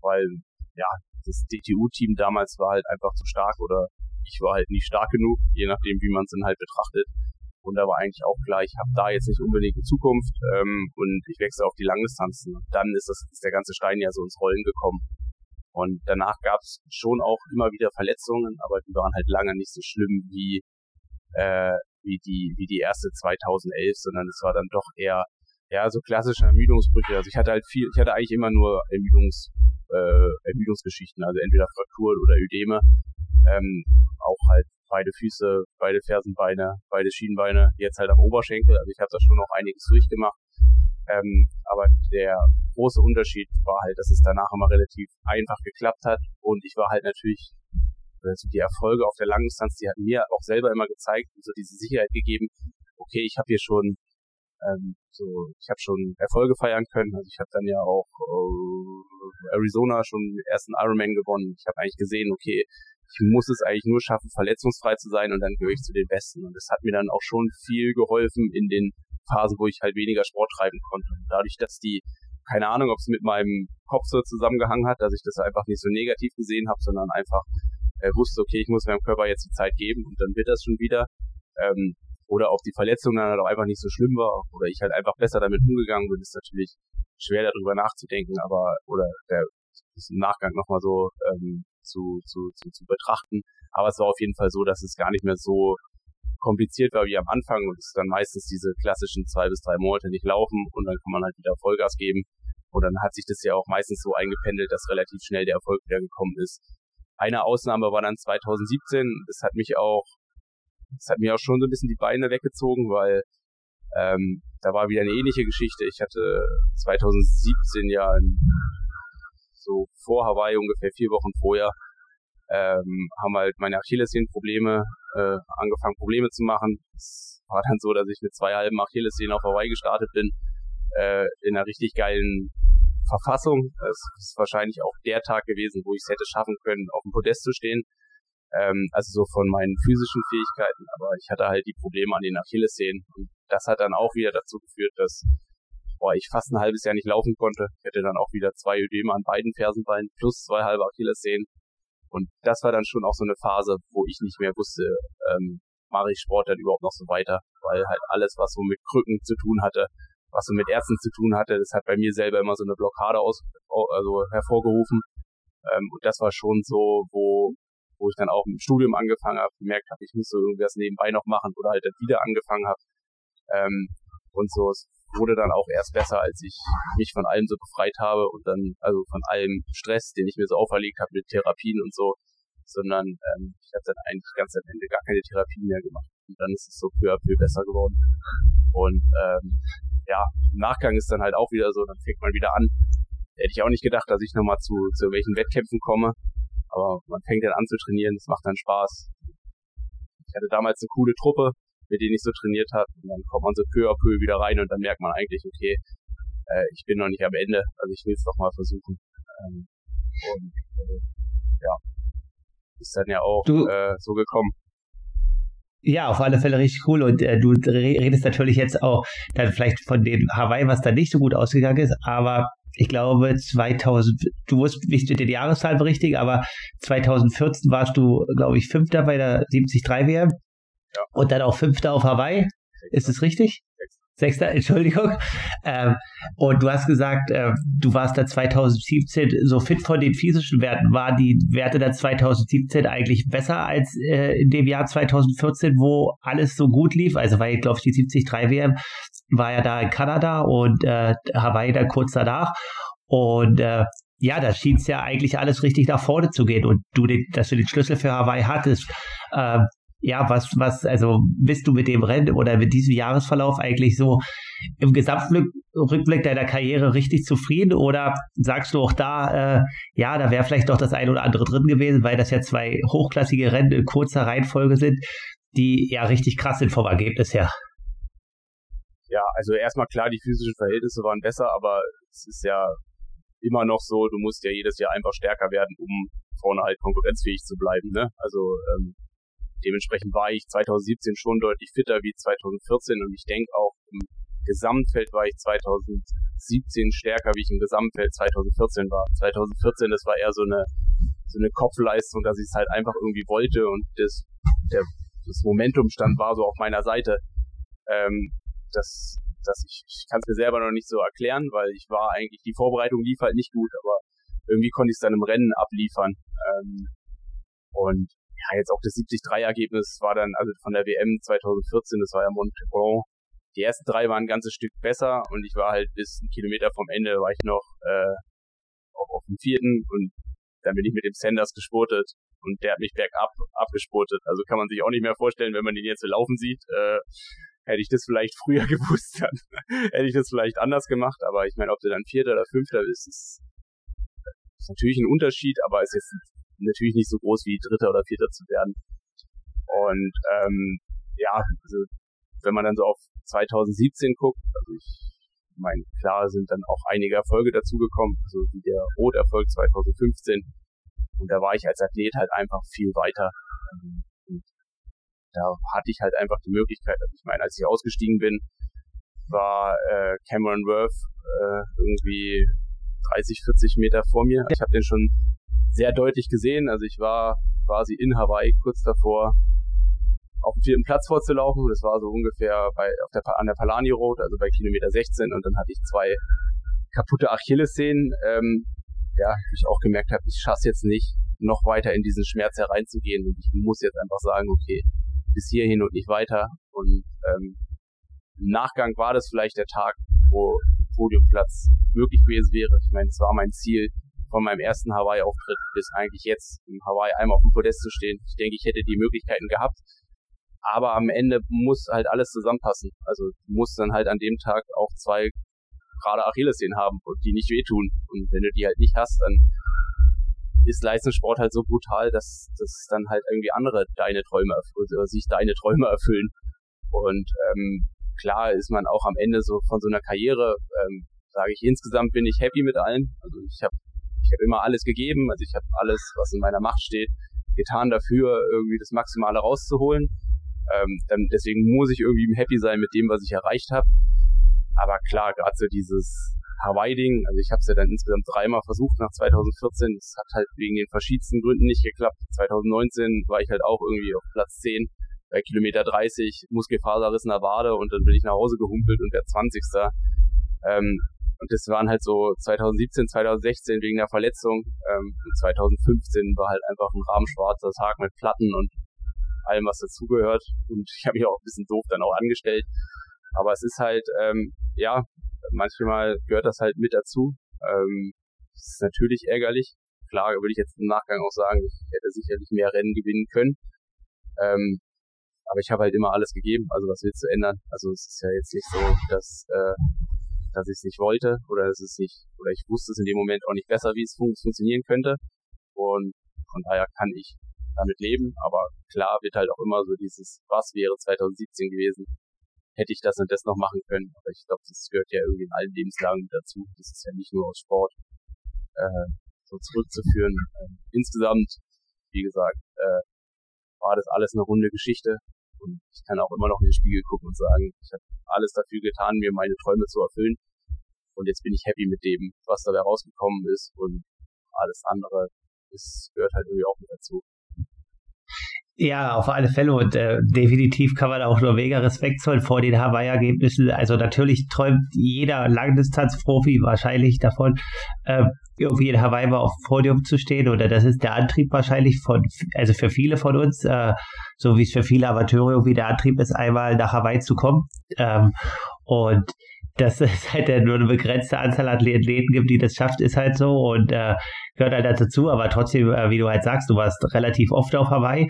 Weil, ja, das DTU-Team damals war halt einfach zu stark oder ich war halt nicht stark genug, je nachdem, wie man es dann halt betrachtet. Und da war eigentlich auch klar, ich habe da jetzt nicht unbedingt eine Zukunft ähm, und ich wechsle auf die Langdistanzen. Dann ist, das, ist der ganze Stein ja so ins Rollen gekommen. Und danach gab es schon auch immer wieder Verletzungen, aber die waren halt lange nicht so schlimm wie äh, wie die wie die erste 2011, sondern es war dann doch eher ja so klassische Ermüdungsbrüche. Also ich hatte halt viel, ich hatte eigentlich immer nur Ermüdungs äh, Ermüdungsgeschichten, also entweder Frakturen oder Ödeme, ähm, auch halt beide Füße, beide Fersenbeine, beide Schienbeine, jetzt halt am Oberschenkel. Also ich habe da schon noch einiges durchgemacht. Ähm, aber der große Unterschied war halt, dass es danach immer relativ einfach geklappt hat und ich war halt natürlich also die Erfolge auf der langen die hat mir auch selber immer gezeigt und so diese Sicherheit gegeben, okay, ich habe hier schon ähm, so, ich habe schon Erfolge feiern können. Also ich habe dann ja auch äh, Arizona schon den ersten Ironman gewonnen. Ich habe eigentlich gesehen, okay, ich muss es eigentlich nur schaffen, verletzungsfrei zu sein und dann gehöre ich zu den Besten. Und das hat mir dann auch schon viel geholfen in den Phasen, wo ich halt weniger Sport treiben konnte. Und dadurch, dass die, keine Ahnung, ob es mit meinem Kopf so zusammengehangen hat, dass ich das einfach nicht so negativ gesehen habe, sondern einfach äh, wusste, okay, ich muss meinem Körper jetzt die Zeit geben und dann wird das schon wieder. Ähm, oder auch die Verletzung dann halt auch einfach nicht so schlimm war oder ich halt einfach besser damit umgegangen bin, ist natürlich schwer darüber nachzudenken, aber oder der ist im Nachgang nochmal so ähm, zu, zu, zu, zu betrachten. Aber es war auf jeden Fall so, dass es gar nicht mehr so kompliziert war wie am Anfang und es dann meistens diese klassischen zwei bis drei Monate nicht laufen und dann kann man halt wieder Vollgas geben. Und dann hat sich das ja auch meistens so eingependelt, dass relativ schnell der Erfolg wieder gekommen ist. Eine Ausnahme war dann 2017. Das hat mich auch, das hat mir auch schon so ein bisschen die Beine weggezogen, weil ähm, da war wieder eine ähnliche Geschichte. Ich hatte 2017 ja so vor Hawaii ungefähr vier Wochen vorher ähm, haben halt meine Achillessehnenprobleme äh, angefangen Probleme zu machen. Es war dann so, dass ich mit zwei halben Achillessehnen auf Hawaii gestartet bin, äh, in einer richtig geilen Verfassung. Es ist wahrscheinlich auch der Tag gewesen, wo ich es hätte schaffen können, auf dem Podest zu stehen. Ähm, also so von meinen physischen Fähigkeiten, aber ich hatte halt die Probleme an den Achillessehnen. Und das hat dann auch wieder dazu geführt, dass boah, ich fast ein halbes Jahr nicht laufen konnte. Ich hatte dann auch wieder zwei Ödeme an beiden Fersenbeinen plus zwei halbe Achillessehnen. Und das war dann schon auch so eine Phase, wo ich nicht mehr wusste, ähm, mache ich Sport dann überhaupt noch so weiter, weil halt alles, was so mit Krücken zu tun hatte, was so mit Ärzten zu tun hatte, das hat bei mir selber immer so eine Blockade aus, also hervorgerufen. Ähm, und das war schon so, wo, wo ich dann auch im Studium angefangen habe, gemerkt habe, ich muss so irgendwas nebenbei noch machen oder halt dann wieder angefangen habe. Ähm, und so, wurde dann auch erst besser, als ich mich von allem so befreit habe und dann, also von allem Stress, den ich mir so auferlegt habe mit Therapien und so, sondern ähm, ich habe dann eigentlich ganz am Ende gar keine Therapie mehr gemacht. Und dann ist es so peu à peu besser geworden. Und ähm, ja, im Nachgang ist dann halt auch wieder so, dann fängt man wieder an. Hätte ich auch nicht gedacht, dass ich nochmal zu, zu welchen Wettkämpfen komme. Aber man fängt dann an zu trainieren, es macht dann Spaß. Ich hatte damals eine coole Truppe, mit denen ich so trainiert habe. Und dann kommt man so peu à peu wieder rein und dann merkt man eigentlich, okay, äh, ich bin noch nicht am Ende, also ich will es doch mal versuchen. Ähm, und äh, ja, ist dann ja auch du, äh, so gekommen. Ja, auf alle Fälle richtig cool. Und äh, du redest natürlich jetzt auch dann vielleicht von den Hawaii, was da nicht so gut ausgegangen ist, aber ich glaube 2000, du wusst nicht die Jahreszahl berichtigen, aber 2014 warst du, glaube ich, Fünfter bei der 73 WM. Und dann auch Fünfter auf Hawaii. Ist es richtig? Sechster, Entschuldigung. Ähm, und du hast gesagt, äh, du warst da 2017 so fit von den physischen Werten. Waren die Werte da 2017 eigentlich besser als äh, in dem Jahr 2014, wo alles so gut lief? Also, ich glaube, die 73 WM war ja da in Kanada und äh, Hawaii dann kurz danach. Und äh, ja, da schien es ja eigentlich alles richtig nach vorne zu gehen. Und du, den, dass du den Schlüssel für Hawaii hattest, äh, ja, was, was, also bist du mit dem Rennen oder mit diesem Jahresverlauf eigentlich so im Gesamtrückblick deiner Karriere richtig zufrieden oder sagst du auch da, äh, ja, da wäre vielleicht doch das eine oder andere drin gewesen, weil das ja zwei hochklassige Rennen in kurzer Reihenfolge sind, die ja richtig krass sind vom Ergebnis her. Ja, also erstmal klar, die physischen Verhältnisse waren besser, aber es ist ja immer noch so, du musst ja jedes Jahr einfach stärker werden, um vorne halt konkurrenzfähig zu bleiben. Ne? Also ähm, Dementsprechend war ich 2017 schon deutlich fitter wie 2014 und ich denke auch im Gesamtfeld war ich 2017 stärker, wie ich im Gesamtfeld 2014 war. 2014, das war eher so eine, so eine Kopfleistung, dass ich es halt einfach irgendwie wollte und das, der, das Momentum stand war so auf meiner Seite. Ähm, das, das ich, ich kann es mir selber noch nicht so erklären, weil ich war eigentlich, die Vorbereitung lief halt nicht gut, aber irgendwie konnte ich es dann im Rennen abliefern. Ähm, und ja, jetzt auch das 73-Ergebnis war dann, also von der WM 2014, das war ja Montebon. Die ersten drei waren ein ganzes Stück besser und ich war halt bis einen Kilometer vom Ende war ich noch äh, auch auf dem vierten und dann bin ich mit dem Sanders gespurtet und der hat mich bergab abgespurtet. Also kann man sich auch nicht mehr vorstellen, wenn man den jetzt so laufen sieht. Äh, hätte ich das vielleicht früher gewusst, dann hätte ich das vielleicht anders gemacht. Aber ich meine, ob du dann Vierter oder Fünfter bist, ist, ist natürlich ein Unterschied, aber ist jetzt natürlich nicht so groß wie Dritter oder Vierter zu werden. Und ähm, ja, also wenn man dann so auf 2017 guckt, also ich meine, klar sind dann auch einige Erfolge dazugekommen, also wie der Roterfolg 2015. Und da war ich als Athlet halt einfach viel weiter. Und da hatte ich halt einfach die Möglichkeit, also ich meine, als ich ausgestiegen bin, war äh, Cameron Worth äh, irgendwie 30, 40 Meter vor mir. Ich habe den schon sehr deutlich gesehen. Also ich war quasi in Hawaii kurz davor, auf dem vierten Platz vorzulaufen. Das war so ungefähr bei, auf der, an der Palani Road, also bei Kilometer 16. Und dann hatte ich zwei kaputte Achillessehnen. Ähm, ja, ich auch gemerkt habe, ich schaffe jetzt nicht, noch weiter in diesen Schmerz hereinzugehen. Und ich muss jetzt einfach sagen, okay, bis hierhin und nicht weiter. Und ähm, im Nachgang war das vielleicht der Tag, wo Podiumplatz möglich gewesen wäre. Ich meine, es war mein Ziel, von meinem ersten Hawaii-Auftritt bis eigentlich jetzt im Hawaii einmal auf dem Podest zu stehen. Ich denke, ich hätte die Möglichkeiten gehabt. Aber am Ende muss halt alles zusammenpassen. Also du musst dann halt an dem Tag auch zwei gerade Achillessehnen haben und die nicht wehtun. Und wenn du die halt nicht hast, dann ist Leistungssport halt so brutal, dass, dass dann halt irgendwie andere deine Träume oder sich deine Träume erfüllen. Und ähm, klar ist man auch am Ende so von so einer Karriere, ähm, sage ich, insgesamt bin ich happy mit allen. Also ich habe ich habe immer alles gegeben, also ich habe alles, was in meiner Macht steht, getan dafür, irgendwie das Maximale rauszuholen. Ähm, dann deswegen muss ich irgendwie happy sein mit dem, was ich erreicht habe. Aber klar, gerade so dieses Hawaii-Ding, also ich habe es ja dann insgesamt dreimal versucht nach 2014. Es hat halt wegen den verschiedensten Gründen nicht geklappt. 2019 war ich halt auch irgendwie auf Platz 10 bei Kilometer 30, Muskelfaserrissener Wade und dann bin ich nach Hause gehumpelt und der 20. Ähm, und das waren halt so 2017, 2016 wegen der Verletzung. Ähm, und 2015 war halt einfach ein rahmenschwarzer Tag mit Platten und allem, was dazugehört. Und ich habe mich auch ein bisschen doof dann auch angestellt. Aber es ist halt, ähm, ja, manchmal gehört das halt mit dazu. Ähm, ist natürlich ärgerlich. Klar würde ich jetzt im Nachgang auch sagen, ich hätte sicherlich mehr Rennen gewinnen können. Ähm, aber ich habe halt immer alles gegeben. Also was willst du ändern? Also es ist ja jetzt nicht so, dass äh, dass ich es nicht wollte oder es ist nicht, oder ich wusste es in dem Moment auch nicht besser, wie es fun funktionieren könnte. Und von daher kann ich damit leben, aber klar wird halt auch immer so dieses, was wäre 2017 gewesen, hätte ich das und das noch machen können. Aber ich glaube, das gehört ja irgendwie in allen Lebenslagen dazu. Das ist ja nicht nur aus Sport äh, so zurückzuführen. Ähm, insgesamt, wie gesagt, äh, war das alles eine runde Geschichte Und ich kann auch immer noch in den Spiegel gucken und sagen, ich habe alles dafür getan, mir meine Träume zu erfüllen. Und jetzt bin ich happy mit dem, was dabei rausgekommen ist. Und alles andere ist, gehört halt irgendwie auch mit dazu. Ja, auf alle Fälle und äh, definitiv kann man auch nur mega Respekt zollen vor den Hawaii-Ergebnissen. Also natürlich träumt jeder Langdistanz-Profi wahrscheinlich davon, äh, irgendwie in Hawaii mal auf dem Podium zu stehen oder das ist der Antrieb wahrscheinlich von, also für viele von uns, äh, so wie es für viele Amateure irgendwie der Antrieb ist, einmal nach Hawaii zu kommen. Ähm, und dass es halt nur eine begrenzte Anzahl Athleten gibt, die das schafft, ist halt so und äh, gehört halt dazu. Aber trotzdem, äh, wie du halt sagst, du warst relativ oft auf Hawaii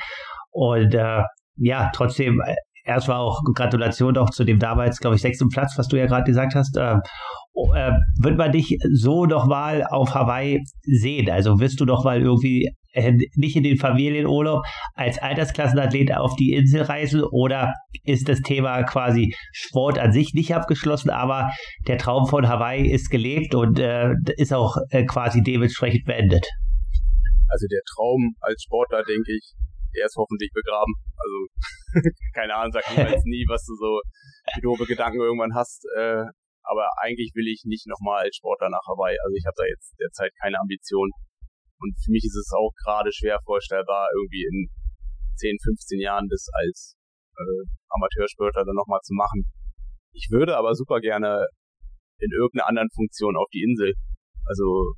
und äh, ja, trotzdem, äh, erstmal auch Gratulation auch zu dem damals, glaube ich, sechsten Platz, was du ja gerade gesagt hast. Äh, äh, wird man dich so nochmal auf Hawaii sehen? Also wirst du doch mal irgendwie äh, nicht in den Familienurlaub als Altersklassenathlet auf die Insel reisen oder ist das Thema quasi Sport an sich nicht abgeschlossen, aber der Traum von Hawaii ist gelebt und äh, ist auch äh, quasi dementsprechend beendet? Also der Traum als Sportler, denke ich, er ist hoffentlich begraben. Also, keine Ahnung, sag niemals nie, was du so für doofe Gedanken irgendwann hast. Äh, aber eigentlich will ich nicht nochmal als Sportler nach Hawaii. Also ich habe da jetzt derzeit keine Ambition. Und für mich ist es auch gerade schwer vorstellbar, irgendwie in 10, 15 Jahren das als äh, Amateursportler dann nochmal zu machen. Ich würde aber super gerne in irgendeiner anderen Funktion auf die Insel. Also,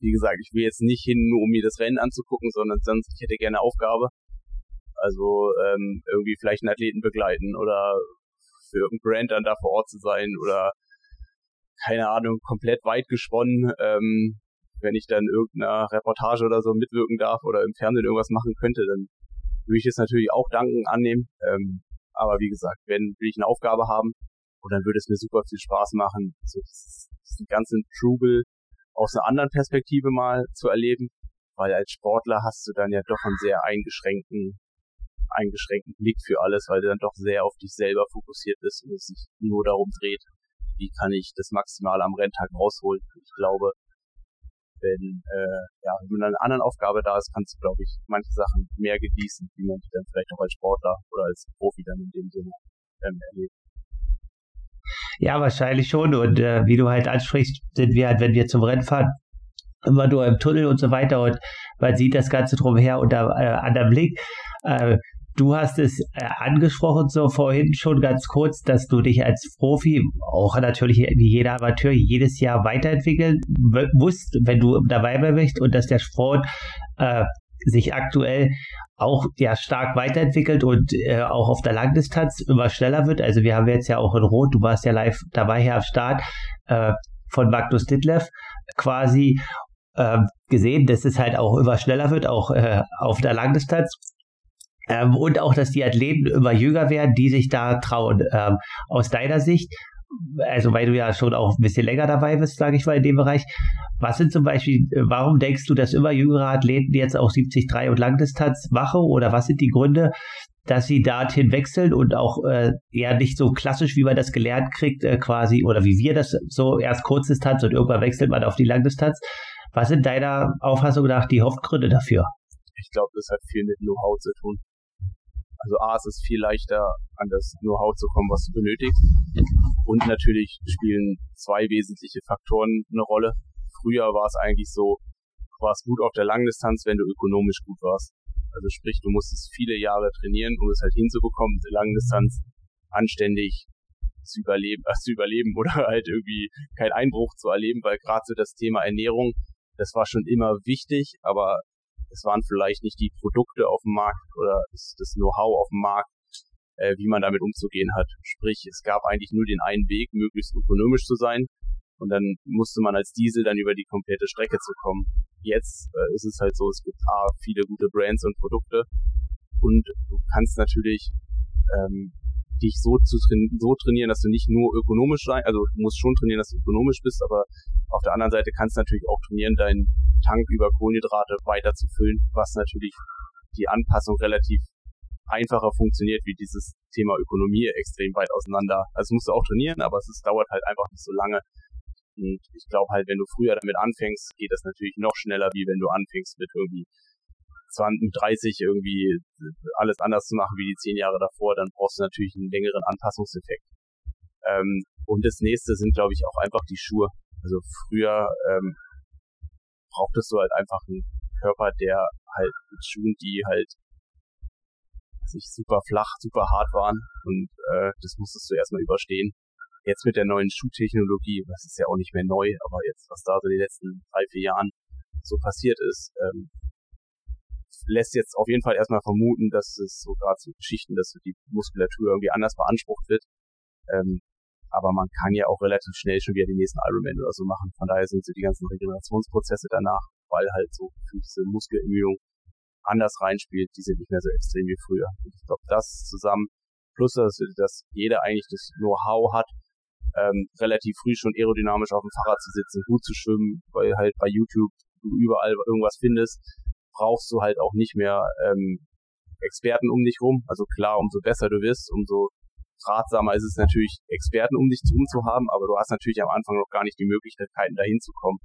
wie gesagt, ich will jetzt nicht hin, nur um mir das Rennen anzugucken, sondern sonst, ich hätte gerne Aufgabe. Also ähm, irgendwie vielleicht einen Athleten begleiten oder für irgendein Brand dann da vor Ort zu sein oder keine Ahnung, komplett weit gesponnen. Ähm, wenn ich dann irgendeiner Reportage oder so mitwirken darf oder im Fernsehen irgendwas machen könnte, dann würde ich es natürlich auch danken annehmen. Ähm, aber wie gesagt, wenn will ich eine Aufgabe haben und dann würde es mir super viel Spaß machen, so diesen ganzen Trubel aus einer anderen Perspektive mal zu erleben, weil als Sportler hast du dann ja doch einen sehr eingeschränkten eingeschränkten Blick für alles, weil du dann doch sehr auf dich selber fokussiert bist und es sich nur darum dreht, wie kann ich das maximal am Renntag rausholen. Ich glaube, wenn, äh, ja, wenn eine andere Aufgabe da ist, kannst du, glaube ich, manche Sachen mehr genießen, wie man die dann vielleicht auch als Sportler oder als Profi dann in dem Sinne ähm, erlebt. Ja, wahrscheinlich schon. Und äh, wie du halt ansprichst, sind wir halt, wenn wir zum Rennen fahren, immer nur im Tunnel und so weiter und man sieht das Ganze drumher unter äh, anderem Blick. Äh, Du hast es äh, angesprochen so vorhin schon ganz kurz, dass du dich als Profi, auch natürlich wie jeder Amateur, jedes Jahr weiterentwickeln musst, wenn du dabei bist und dass der Sport äh, sich aktuell auch ja stark weiterentwickelt und äh, auch auf der Langdistanz immer schneller wird. Also wir haben jetzt ja auch in Rot, du warst ja live dabei hier am Start äh, von Magnus Ditlev quasi äh, gesehen, dass es halt auch immer schneller wird, auch äh, auf der Langdistanz. Ähm, und auch, dass die Athleten immer jünger werden, die sich da trauen. Ähm, aus deiner Sicht, also weil du ja schon auch ein bisschen länger dabei bist, sage ich mal, in dem Bereich, was sind zum Beispiel, warum denkst du, dass immer jüngere Athleten jetzt auch 73 und Langdistanz machen oder was sind die Gründe, dass sie dorthin wechseln und auch äh, eher nicht so klassisch, wie man das gelernt kriegt, äh, quasi, oder wie wir das so erst Kurzdistanz und irgendwann wechselt man auf die Langdistanz. Was sind deiner Auffassung nach die Hauptgründe dafür? Ich glaube, das hat viel mit Know-how zu tun. Also A, es ist viel leichter, an das Know-how zu kommen, was du benötigst. Und natürlich spielen zwei wesentliche Faktoren eine Rolle. Früher war es eigentlich so, du warst gut auf der Langdistanz, wenn du ökonomisch gut warst. Also sprich, du musstest viele Jahre trainieren, um es halt hinzubekommen, die Langdistanz anständig zu überleben, äh, zu überleben oder halt irgendwie keinen Einbruch zu erleben, weil gerade so das Thema Ernährung, das war schon immer wichtig, aber es waren vielleicht nicht die Produkte auf dem Markt oder das, Know-how auf dem Markt, äh, wie man damit umzugehen hat. Sprich, es gab eigentlich nur den einen Weg, möglichst ökonomisch zu sein. Und dann musste man als Diesel dann über die komplette Strecke zu kommen. Jetzt äh, ist es halt so, es gibt A, viele gute Brands und Produkte und du kannst natürlich ähm, dich so zu train so trainieren, dass du nicht nur ökonomisch sein, also du musst schon trainieren, dass du ökonomisch bist, aber auf der anderen Seite kannst du natürlich auch trainieren, deinen Tank über Kohlenhydrate weiter zu füllen, was natürlich die Anpassung relativ einfacher funktioniert, wie dieses Thema Ökonomie extrem weit auseinander. Also musst du auch trainieren, aber es ist, dauert halt einfach nicht so lange. Und ich glaube halt, wenn du früher damit anfängst, geht das natürlich noch schneller, wie wenn du anfängst mit irgendwie 20, mit 30 irgendwie alles anders zu machen wie die zehn Jahre davor, dann brauchst du natürlich einen längeren Anpassungseffekt. Ähm, und das nächste sind, glaube ich, auch einfach die Schuhe. Also früher ähm, brauchtest du halt einfach einen Körper, der halt mit Schuhen, die halt sich super flach, super hart waren und äh, das musstest du erstmal überstehen. Jetzt mit der neuen Schuhtechnologie, das ist ja auch nicht mehr neu, aber jetzt, was da so in den letzten drei, vier Jahren so passiert ist, ähm, lässt jetzt auf jeden Fall erstmal vermuten, dass es so gerade so Geschichten, dass die Muskulatur irgendwie anders beansprucht wird. Ähm, aber man kann ja auch relativ schnell schon wieder den nächsten Ironman oder so machen. Von daher sind so die ganzen Regenerationsprozesse danach, weil halt so diese Muskelermüdung anders reinspielt, die sind nicht mehr so extrem wie früher. Ich glaube, das zusammen, plus dass, dass jeder eigentlich das Know-how hat, ähm, relativ früh schon aerodynamisch auf dem Fahrrad zu sitzen, gut zu schwimmen, weil halt bei YouTube du überall irgendwas findest, brauchst du halt auch nicht mehr ähm, Experten um dich rum. Also klar, umso besser du wirst, umso ratsamer ist es natürlich, Experten um dich herum zu haben, aber du hast natürlich am Anfang noch gar nicht die Möglichkeiten, dahin zu kommen,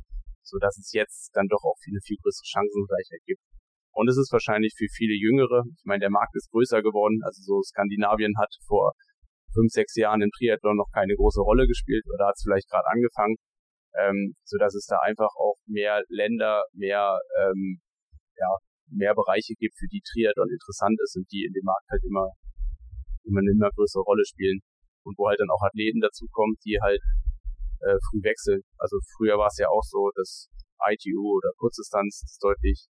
so dass es jetzt dann doch auch viele, viel größere Chancengleichheit gibt. Und es ist wahrscheinlich für viele Jüngere, ich meine, der Markt ist größer geworden, also so Skandinavien hat vor fünf, sechs Jahren im Triathlon noch keine große Rolle gespielt oder hat es vielleicht gerade angefangen, ähm, so dass es da einfach auch mehr Länder, mehr, ähm, ja, mehr Bereiche gibt, für die Triathlon interessant ist und die in dem Markt halt immer immer eine immer größere Rolle spielen. Und wo halt dann auch Athleten dazukommen, die halt äh, früh wechseln. Also früher war es ja auch so, dass ITU oder Kurzdistanz deutlich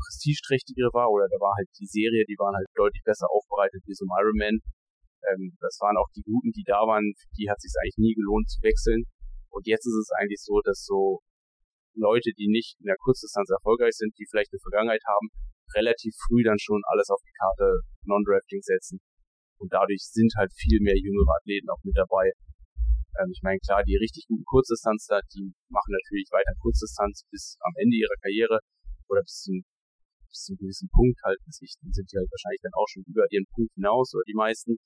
prestigeträchtigere war oder da war halt die Serie, die waren halt deutlich besser aufbereitet wie so ein Ironman. Ähm, das waren auch die Guten, die da waren, für die hat es sich eigentlich nie gelohnt zu wechseln. Und jetzt ist es eigentlich so, dass so Leute, die nicht in der Kurzdistanz erfolgreich sind, die vielleicht eine Vergangenheit haben, relativ früh dann schon alles auf die Karte Non-Drafting setzen und dadurch sind halt viel mehr jüngere Athleten auch mit dabei. Ähm, ich meine, klar, die richtig guten Kurzdistanzler, die machen natürlich weiter Kurzdistanz bis am Ende ihrer Karriere oder bis zum, bis zum gewissen Punkt halt. Sich, sind die halt wahrscheinlich dann auch schon über ihren Punkt hinaus oder die meisten.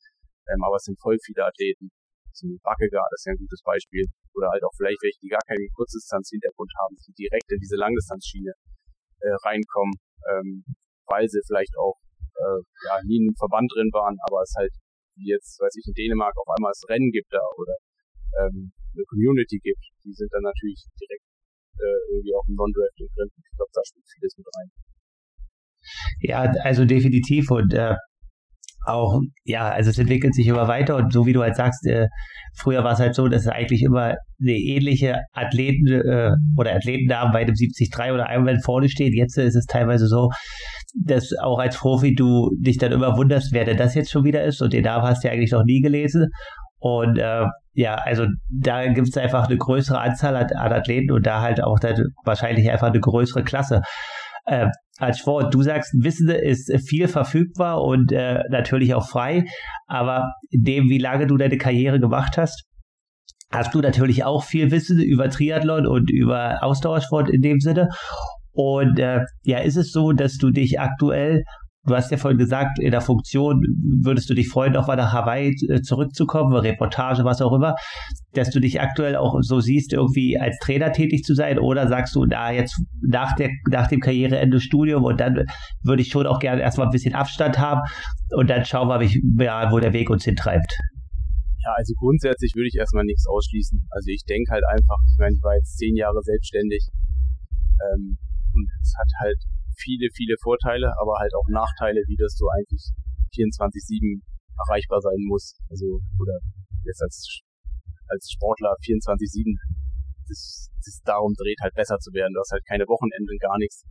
Ähm, aber es sind voll viele Athleten. So ein Backegaard ist ja ein gutes Beispiel. Oder halt auch vielleicht welche, die gar keinen Kurzdistanz-Hintergrund haben, die direkt in diese Langdistanzschiene äh, reinkommen, ähm, weil sie vielleicht auch äh, ja, nie in einem Verband drin waren, aber es halt wie jetzt, weiß ich, in Dänemark auf einmal das Rennen gibt da oder ähm, eine Community gibt, die sind dann natürlich direkt äh, irgendwie auch im Non-Drafting drin. Ich glaube, da spielt vieles mit rein. Ja, also definitiv und äh, auch, ja, also es entwickelt sich immer weiter und so wie du halt sagst, äh, früher war es halt so, dass es eigentlich immer eine ähnliche Athleten äh, oder Athletennamen bei dem 73 oder Ironman vorne steht. Jetzt ist es teilweise so, dass auch als Profi du dich dann immer wunderst, wer denn das jetzt schon wieder ist und den Namen hast du ja eigentlich noch nie gelesen. Und äh, ja, also da gibt es einfach eine größere Anzahl an, an Athleten und da halt auch dann wahrscheinlich einfach eine größere Klasse. Äh, als Sport, du sagst, Wissen ist viel verfügbar und äh, natürlich auch frei, aber dem, wie lange du deine Karriere gemacht hast, hast du natürlich auch viel Wissen über Triathlon und über Ausdauersport in dem Sinne. Und äh, ja, ist es so, dass du dich aktuell, du hast ja vorhin gesagt, in der Funktion würdest du dich freuen, auch mal nach Hawaii äh, zurückzukommen, Reportage, was auch immer, dass du dich aktuell auch so siehst, irgendwie als Trainer tätig zu sein oder sagst du, da jetzt nach, der, nach dem Karriereende Studium und dann würde ich schon auch gerne erstmal ein bisschen Abstand haben und dann schauen wir, mal, wo der Weg uns hintreibt. Ja, also grundsätzlich würde ich erstmal nichts ausschließen. Also ich denke halt einfach, ich meine, ich war jetzt zehn Jahre selbstständig. Ähm, und es hat halt viele, viele Vorteile, aber halt auch Nachteile, wie das du eigentlich 24-7 erreichbar sein muss. Also, oder jetzt als, als Sportler 24-7 sich, sich darum dreht, halt besser zu werden. Du hast halt keine Wochenenden, gar nichts.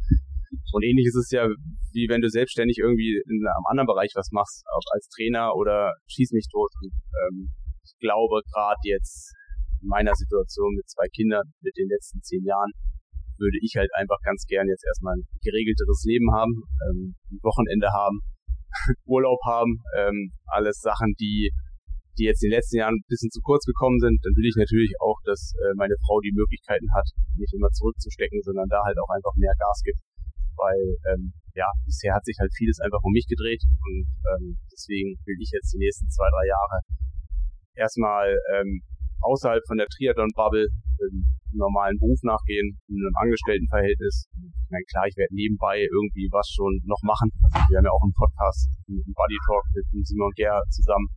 Und ähnlich ist es ja, wie wenn du selbstständig irgendwie in einem anderen Bereich was machst, auch als Trainer oder schieß mich tot. Und, ähm, ich glaube, gerade jetzt in meiner Situation mit zwei Kindern, mit den letzten zehn Jahren, würde ich halt einfach ganz gern jetzt erstmal ein geregelteres Leben haben, ähm, ein Wochenende haben, Urlaub haben, ähm, alles Sachen, die die jetzt in den letzten Jahren ein bisschen zu kurz gekommen sind, dann will ich natürlich auch, dass äh, meine Frau die Möglichkeiten hat, nicht immer zurückzustecken, sondern da halt auch einfach mehr Gas gibt. Weil ähm, ja, bisher hat sich halt vieles einfach um mich gedreht und ähm, deswegen will ich jetzt die nächsten zwei, drei Jahre erstmal ähm, außerhalb von der Triathlon-Bubble ähm, normalen Beruf nachgehen, in einem Angestelltenverhältnis. Ich meine, klar, ich werde nebenbei irgendwie was schon noch machen. Wir haben ja auch einen Podcast, einen Buddy Talk mit Simon Ger zusammen.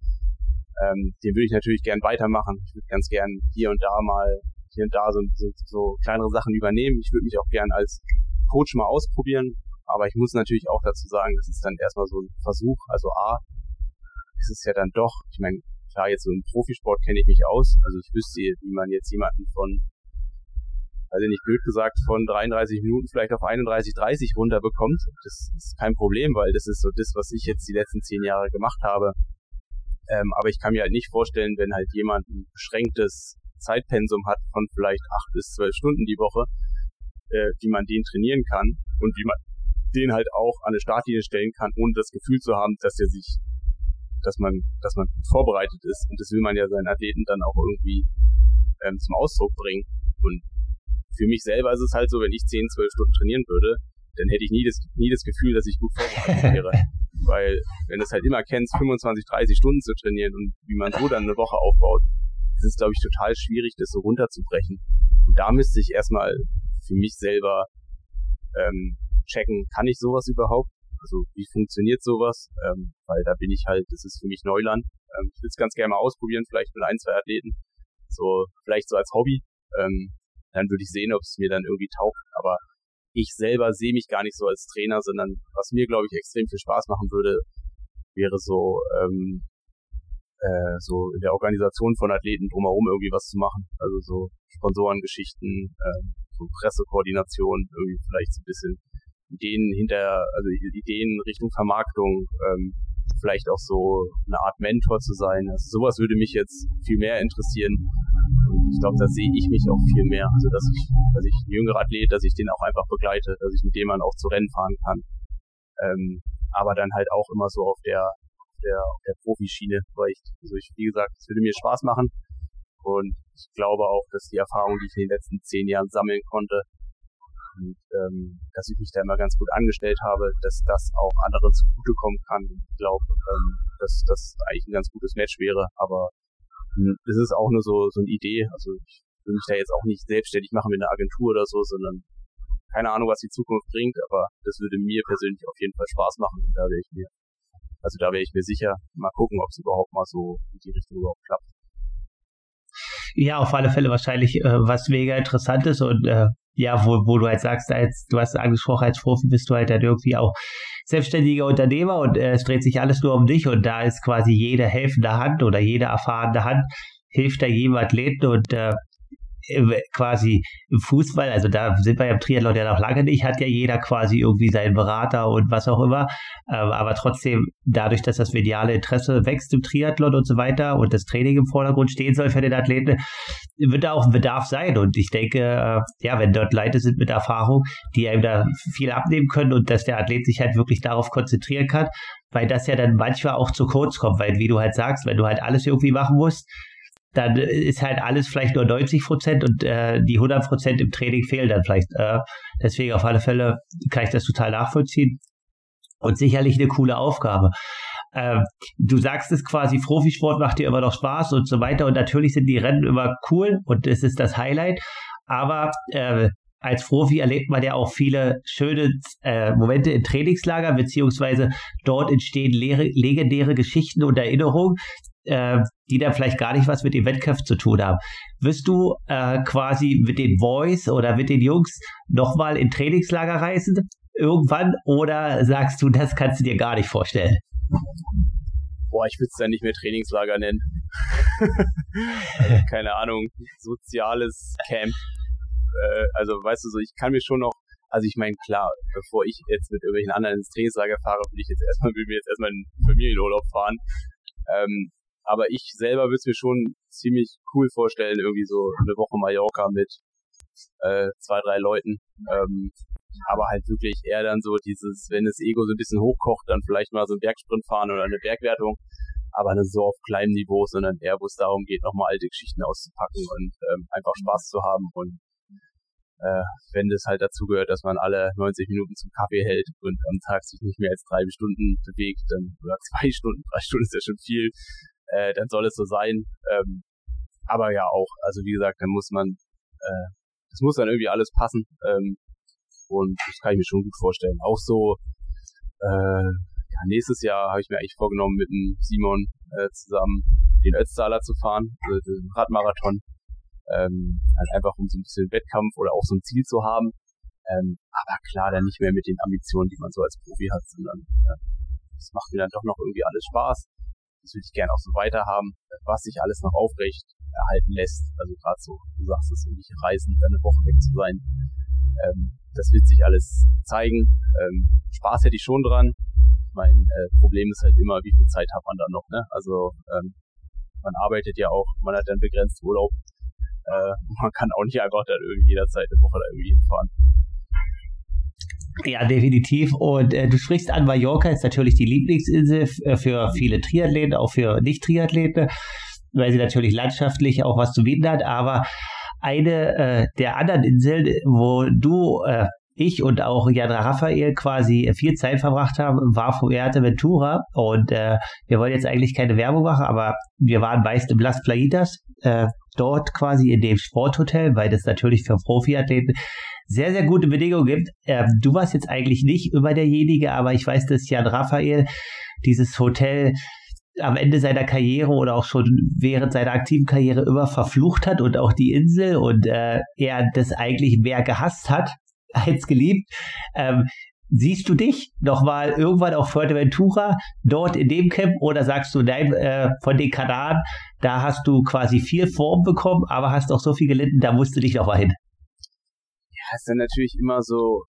Ähm, den würde ich natürlich gern weitermachen. Ich würde ganz gern hier und da mal, hier und da so, so, so kleinere Sachen übernehmen. Ich würde mich auch gern als Coach mal ausprobieren. Aber ich muss natürlich auch dazu sagen, das ist dann erstmal so ein Versuch. Also A, ist es ja dann doch, ich meine, klar, jetzt so im Profisport kenne ich mich aus. Also ich wüsste, wie man jetzt jemanden von, also nicht blöd gesagt, von 33 Minuten vielleicht auf 31, 30 runterbekommt. Das ist kein Problem, weil das ist so das, was ich jetzt die letzten zehn Jahre gemacht habe. Ähm, aber ich kann mir halt nicht vorstellen, wenn halt jemand ein beschränktes Zeitpensum hat von vielleicht acht bis zwölf Stunden die Woche, äh, wie man den trainieren kann und wie man den halt auch an eine Startlinie stellen kann, ohne das Gefühl zu haben, dass er sich dass man, dass man vorbereitet ist. Und das will man ja seinen Athleten dann auch irgendwie ähm, zum Ausdruck bringen. Und für mich selber ist es halt so, wenn ich 10, 12 Stunden trainieren würde, dann hätte ich nie das, nie das Gefühl, dass ich gut vorbereitet wäre. Weil, wenn du es halt immer kennst, 25, 30 Stunden zu trainieren und wie man so dann eine Woche aufbaut, ist es, glaube ich, total schwierig, das so runterzubrechen. Und da müsste ich erstmal für mich selber ähm, checken, kann ich sowas überhaupt? Also wie funktioniert sowas? Ähm, weil da bin ich halt, das ist für mich Neuland. Ähm, ich will es ganz gerne mal ausprobieren, vielleicht mit ein, zwei Athleten. So, vielleicht so als Hobby. Ähm, dann würde ich sehen, ob es mir dann irgendwie taugt. Aber ich selber sehe mich gar nicht so als Trainer, sondern was mir, glaube ich, extrem viel Spaß machen würde, wäre so, ähm, äh, so in der Organisation von Athleten drumherum irgendwie was zu machen. Also so Sponsorengeschichten, äh, so Pressekoordination, irgendwie vielleicht so ein bisschen Ideen hinter, also Ideen Richtung Vermarktung, ähm, vielleicht auch so eine Art Mentor zu sein. Also sowas würde mich jetzt viel mehr interessieren. Und ich glaube, da sehe ich mich auch viel mehr. Also dass ich, dass ich ein jüngerer Athlet, dass ich den auch einfach begleite, dass ich mit dem dann auch zu Rennen fahren kann. Ähm, aber dann halt auch immer so auf der, auf der, auf der Profischiene, weil ich, also ich, wie gesagt, es würde mir Spaß machen. Und ich glaube auch, dass die Erfahrung, die ich in den letzten zehn Jahren sammeln konnte, und ähm, dass ich mich da immer ganz gut angestellt habe, dass das auch anderen zugutekommen kann. Ich glaube, ähm, dass das eigentlich ein ganz gutes Match wäre, aber hm, es ist auch nur so, so eine Idee. Also ich will mich da jetzt auch nicht selbstständig machen mit einer Agentur oder so, sondern keine Ahnung, was die Zukunft bringt, aber das würde mir persönlich auf jeden Fall Spaß machen. Und da wäre ich mir, also da wäre ich mir sicher. Mal gucken, ob es überhaupt mal so in die Richtung überhaupt klappt. Ja, auf alle Fälle wahrscheinlich äh, was mega interessantes und äh, ja, wo, wo du halt sagst, als du hast angesprochen, als Profi bist du halt dann irgendwie auch selbstständiger Unternehmer und äh, es dreht sich alles nur um dich und da ist quasi jede helfende Hand oder jede erfahrene Hand hilft da jedem Athleten und äh, quasi im Fußball, also da sind wir ja im Triathlon ja noch lange nicht, hat ja jeder quasi irgendwie seinen Berater und was auch immer. Ähm, aber trotzdem, dadurch, dass das mediale Interesse wächst im Triathlon und so weiter und das Training im Vordergrund stehen soll für den Athleten, wird da auch ein Bedarf sein. Und ich denke, äh, ja, wenn dort Leute sind mit Erfahrung, die einem da viel abnehmen können und dass der Athlet sich halt wirklich darauf konzentrieren kann, weil das ja dann manchmal auch zu kurz kommt, weil wie du halt sagst, wenn du halt alles irgendwie machen musst, dann ist halt alles vielleicht nur 90 Prozent und äh, die 100 Prozent im Training fehlen dann vielleicht. Äh, deswegen auf alle Fälle kann ich das total nachvollziehen und sicherlich eine coole Aufgabe. Äh, du sagst es quasi, Profisport macht dir immer noch Spaß und so weiter und natürlich sind die Rennen immer cool und es ist das Highlight, aber äh, als Profi erlebt man ja auch viele schöne äh, Momente in Trainingslager, beziehungsweise dort entstehen leere, legendäre Geschichten und Erinnerungen, äh, die dann vielleicht gar nicht was mit dem Wettkampf zu tun haben. Wirst du äh, quasi mit den Boys oder mit den Jungs nochmal in Trainingslager reisen irgendwann oder sagst du, das kannst du dir gar nicht vorstellen? Boah, ich würde es dann nicht mehr Trainingslager nennen. keine Ahnung, soziales Camp. Äh, also weißt du so, ich kann mir schon noch also ich meine, klar, bevor ich jetzt mit irgendwelchen anderen ins Trainingslager fahre, will ich jetzt erstmal, will mir jetzt erstmal einen Familienurlaub fahren. Ähm, aber ich selber würde es mir schon ziemlich cool vorstellen, irgendwie so eine Woche Mallorca mit äh, zwei, drei Leuten. Ähm, aber halt wirklich eher dann so dieses, wenn das Ego so ein bisschen hochkocht, dann vielleicht mal so einen Bergsprint fahren oder eine Bergwertung. Aber nicht so auf kleinem Niveau, sondern eher, wo es darum geht, nochmal alte Geschichten auszupacken und ähm, einfach Spaß zu haben. Und äh, wenn das halt dazu gehört, dass man alle 90 Minuten zum Kaffee hält und am Tag sich nicht mehr als drei Stunden bewegt, dann oder zwei Stunden, drei Stunden ist ja schon viel, äh, dann soll es so sein. Ähm, aber ja auch, also wie gesagt, dann muss man äh, das muss dann irgendwie alles passen. Ähm, und das kann ich mir schon gut vorstellen. Auch so, äh, ja, nächstes Jahr habe ich mir eigentlich vorgenommen, mit dem Simon äh, zusammen den Ötztaler zu fahren, also den Radmarathon. Ähm, halt einfach um so ein bisschen Wettkampf oder auch so ein Ziel zu haben. Ähm, aber klar, dann nicht mehr mit den Ambitionen, die man so als Profi hat, sondern äh, das macht mir dann doch noch irgendwie alles Spaß. Das würde ich gerne auch so weiterhaben, was sich alles noch aufrecht erhalten lässt. Also gerade so, du sagst es, irgendwelche Reisen, dann eine Woche weg zu sein. Ähm, das wird sich alles zeigen. Ähm, Spaß hätte ich schon dran. Mein äh, Problem ist halt immer, wie viel Zeit hat man dann noch. Ne? Also ähm, man arbeitet ja auch, man hat dann begrenzt Urlaub. Äh, man kann auch nicht einfach dann irgendwie jederzeit eine Woche da irgendwie hinfahren. Ja, definitiv. Und äh, du sprichst an, Mallorca ist natürlich die Lieblingsinsel äh, für viele Triathleten, auch für Nicht-Triathleten, weil sie natürlich landschaftlich auch was zu bieten hat. Aber eine äh, der anderen Inseln, wo du, äh, ich und auch Jan Raphael quasi viel Zeit verbracht haben, war Fuerteventura. Und äh, wir wollen jetzt eigentlich keine Werbung machen, aber wir waren meist im Las Playitas, äh, dort quasi in dem Sporthotel, weil das natürlich für Profiathleten sehr, sehr gute Bedingungen gibt. Äh, du warst jetzt eigentlich nicht immer derjenige, aber ich weiß, dass Jan Raphael dieses Hotel am Ende seiner Karriere oder auch schon während seiner aktiven Karriere immer verflucht hat und auch die Insel und äh, er das eigentlich mehr gehasst hat als geliebt. Ähm, siehst du dich nochmal irgendwann auf Fuerteventura dort in dem Camp oder sagst du, nein, äh, von den Kanaren, da hast du quasi viel Form bekommen, aber hast auch so viel gelitten, da musst du dich nochmal hin? Ja, ist dann natürlich immer so,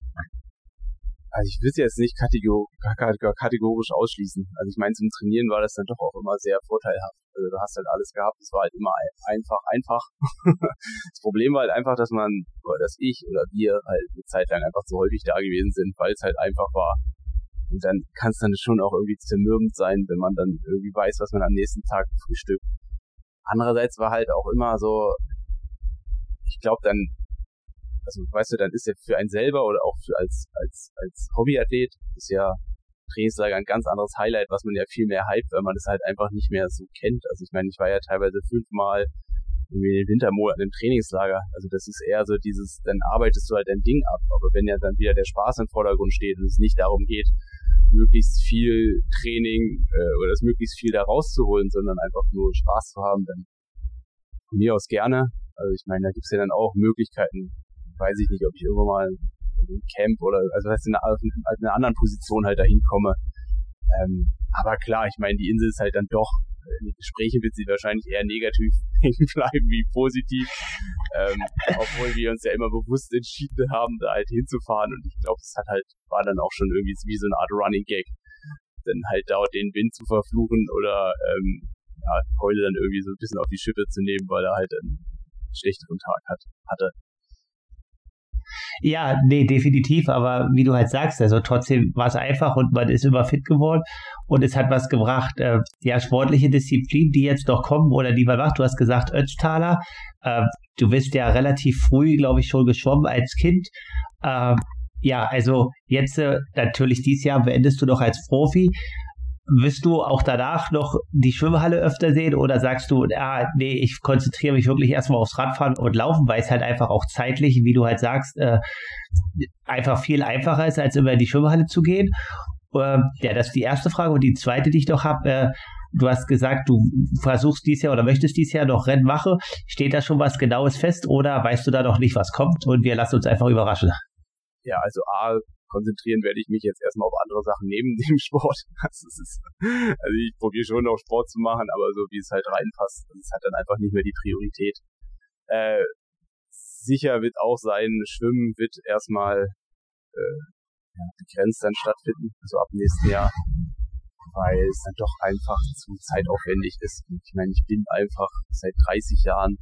also ich will es jetzt nicht kategorisch ausschließen. Also ich meine, zum Trainieren war das dann doch auch immer sehr vorteilhaft. Also du hast halt alles gehabt, es war halt immer einfach, einfach. das Problem war halt einfach, dass man, oder dass ich oder wir halt eine Zeit lang einfach zu häufig da gewesen sind, weil es halt einfach war. Und dann kann es dann schon auch irgendwie zermürbend sein, wenn man dann irgendwie weiß, was man am nächsten Tag frühstückt. Andererseits war halt auch immer so, ich glaube dann also weißt du, dann ist ja für einen selber oder auch für als, als, als Hobbyathlet ist ja Trainingslager ein ganz anderes Highlight, was man ja viel mehr hype, weil man es halt einfach nicht mehr so kennt. Also ich meine, ich war ja teilweise fünfmal irgendwie den Wintermonaten im Trainingslager. Also das ist eher so dieses, dann arbeitest du halt dein Ding ab. Aber wenn ja dann wieder der Spaß im Vordergrund steht und es nicht darum geht, möglichst viel Training äh, oder das möglichst viel da rauszuholen, sondern einfach nur Spaß zu haben, dann von mir aus gerne. Also ich meine, da gibt's ja dann auch Möglichkeiten, weiß ich nicht, ob ich irgendwann mal einem Camp oder, also heißt in einer, in einer anderen Position halt dahin komme. Ähm, aber klar, ich meine, die Insel ist halt dann doch, in den Gesprächen wird sie wahrscheinlich eher negativ bleiben wie positiv. Ähm, obwohl wir uns ja immer bewusst entschieden haben, da halt hinzufahren. Und ich glaube, es hat halt, war dann auch schon irgendwie wie so eine Art Running Gag. Dann halt dauert den Wind zu verfluchen oder ähm, ja, heute dann irgendwie so ein bisschen auf die Schippe zu nehmen, weil er halt einen schlechteren Tag hat, hatte. Ja, nee, definitiv, aber wie du halt sagst, also trotzdem war es einfach und man ist immer fit geworden und es hat was gebracht. Äh, ja, sportliche Disziplinen, die jetzt doch kommen oder die man macht, du hast gesagt Ötztaler, äh, du bist ja relativ früh, glaube ich, schon geschwommen als Kind. Äh, ja, also jetzt äh, natürlich dieses Jahr beendest du doch als Profi. Wirst du auch danach noch die Schwimmhalle öfter sehen oder sagst du, ah, nee, ich konzentriere mich wirklich erstmal aufs Radfahren und Laufen, weil es halt einfach auch zeitlich, wie du halt sagst, äh, einfach viel einfacher ist, als immer in die Schwimmhalle zu gehen? Äh, ja, das ist die erste Frage. Und die zweite, die ich doch habe, äh, du hast gesagt, du versuchst dies Jahr oder möchtest dies Jahr noch Rennen machen. Steht da schon was Genaues fest oder weißt du da noch nicht, was kommt und wir lassen uns einfach überraschen? Ja, also A, konzentrieren werde ich mich jetzt erstmal auf andere Sachen neben dem Sport. Also, ist, also ich probiere schon noch Sport zu machen, aber so wie es halt reinpasst, das hat dann einfach nicht mehr die Priorität. Äh, sicher wird auch sein, Schwimmen wird erstmal äh, begrenzt dann stattfinden, also ab nächsten Jahr, weil es dann doch einfach zu zeitaufwendig ist. Und ich meine, ich bin einfach seit 30 Jahren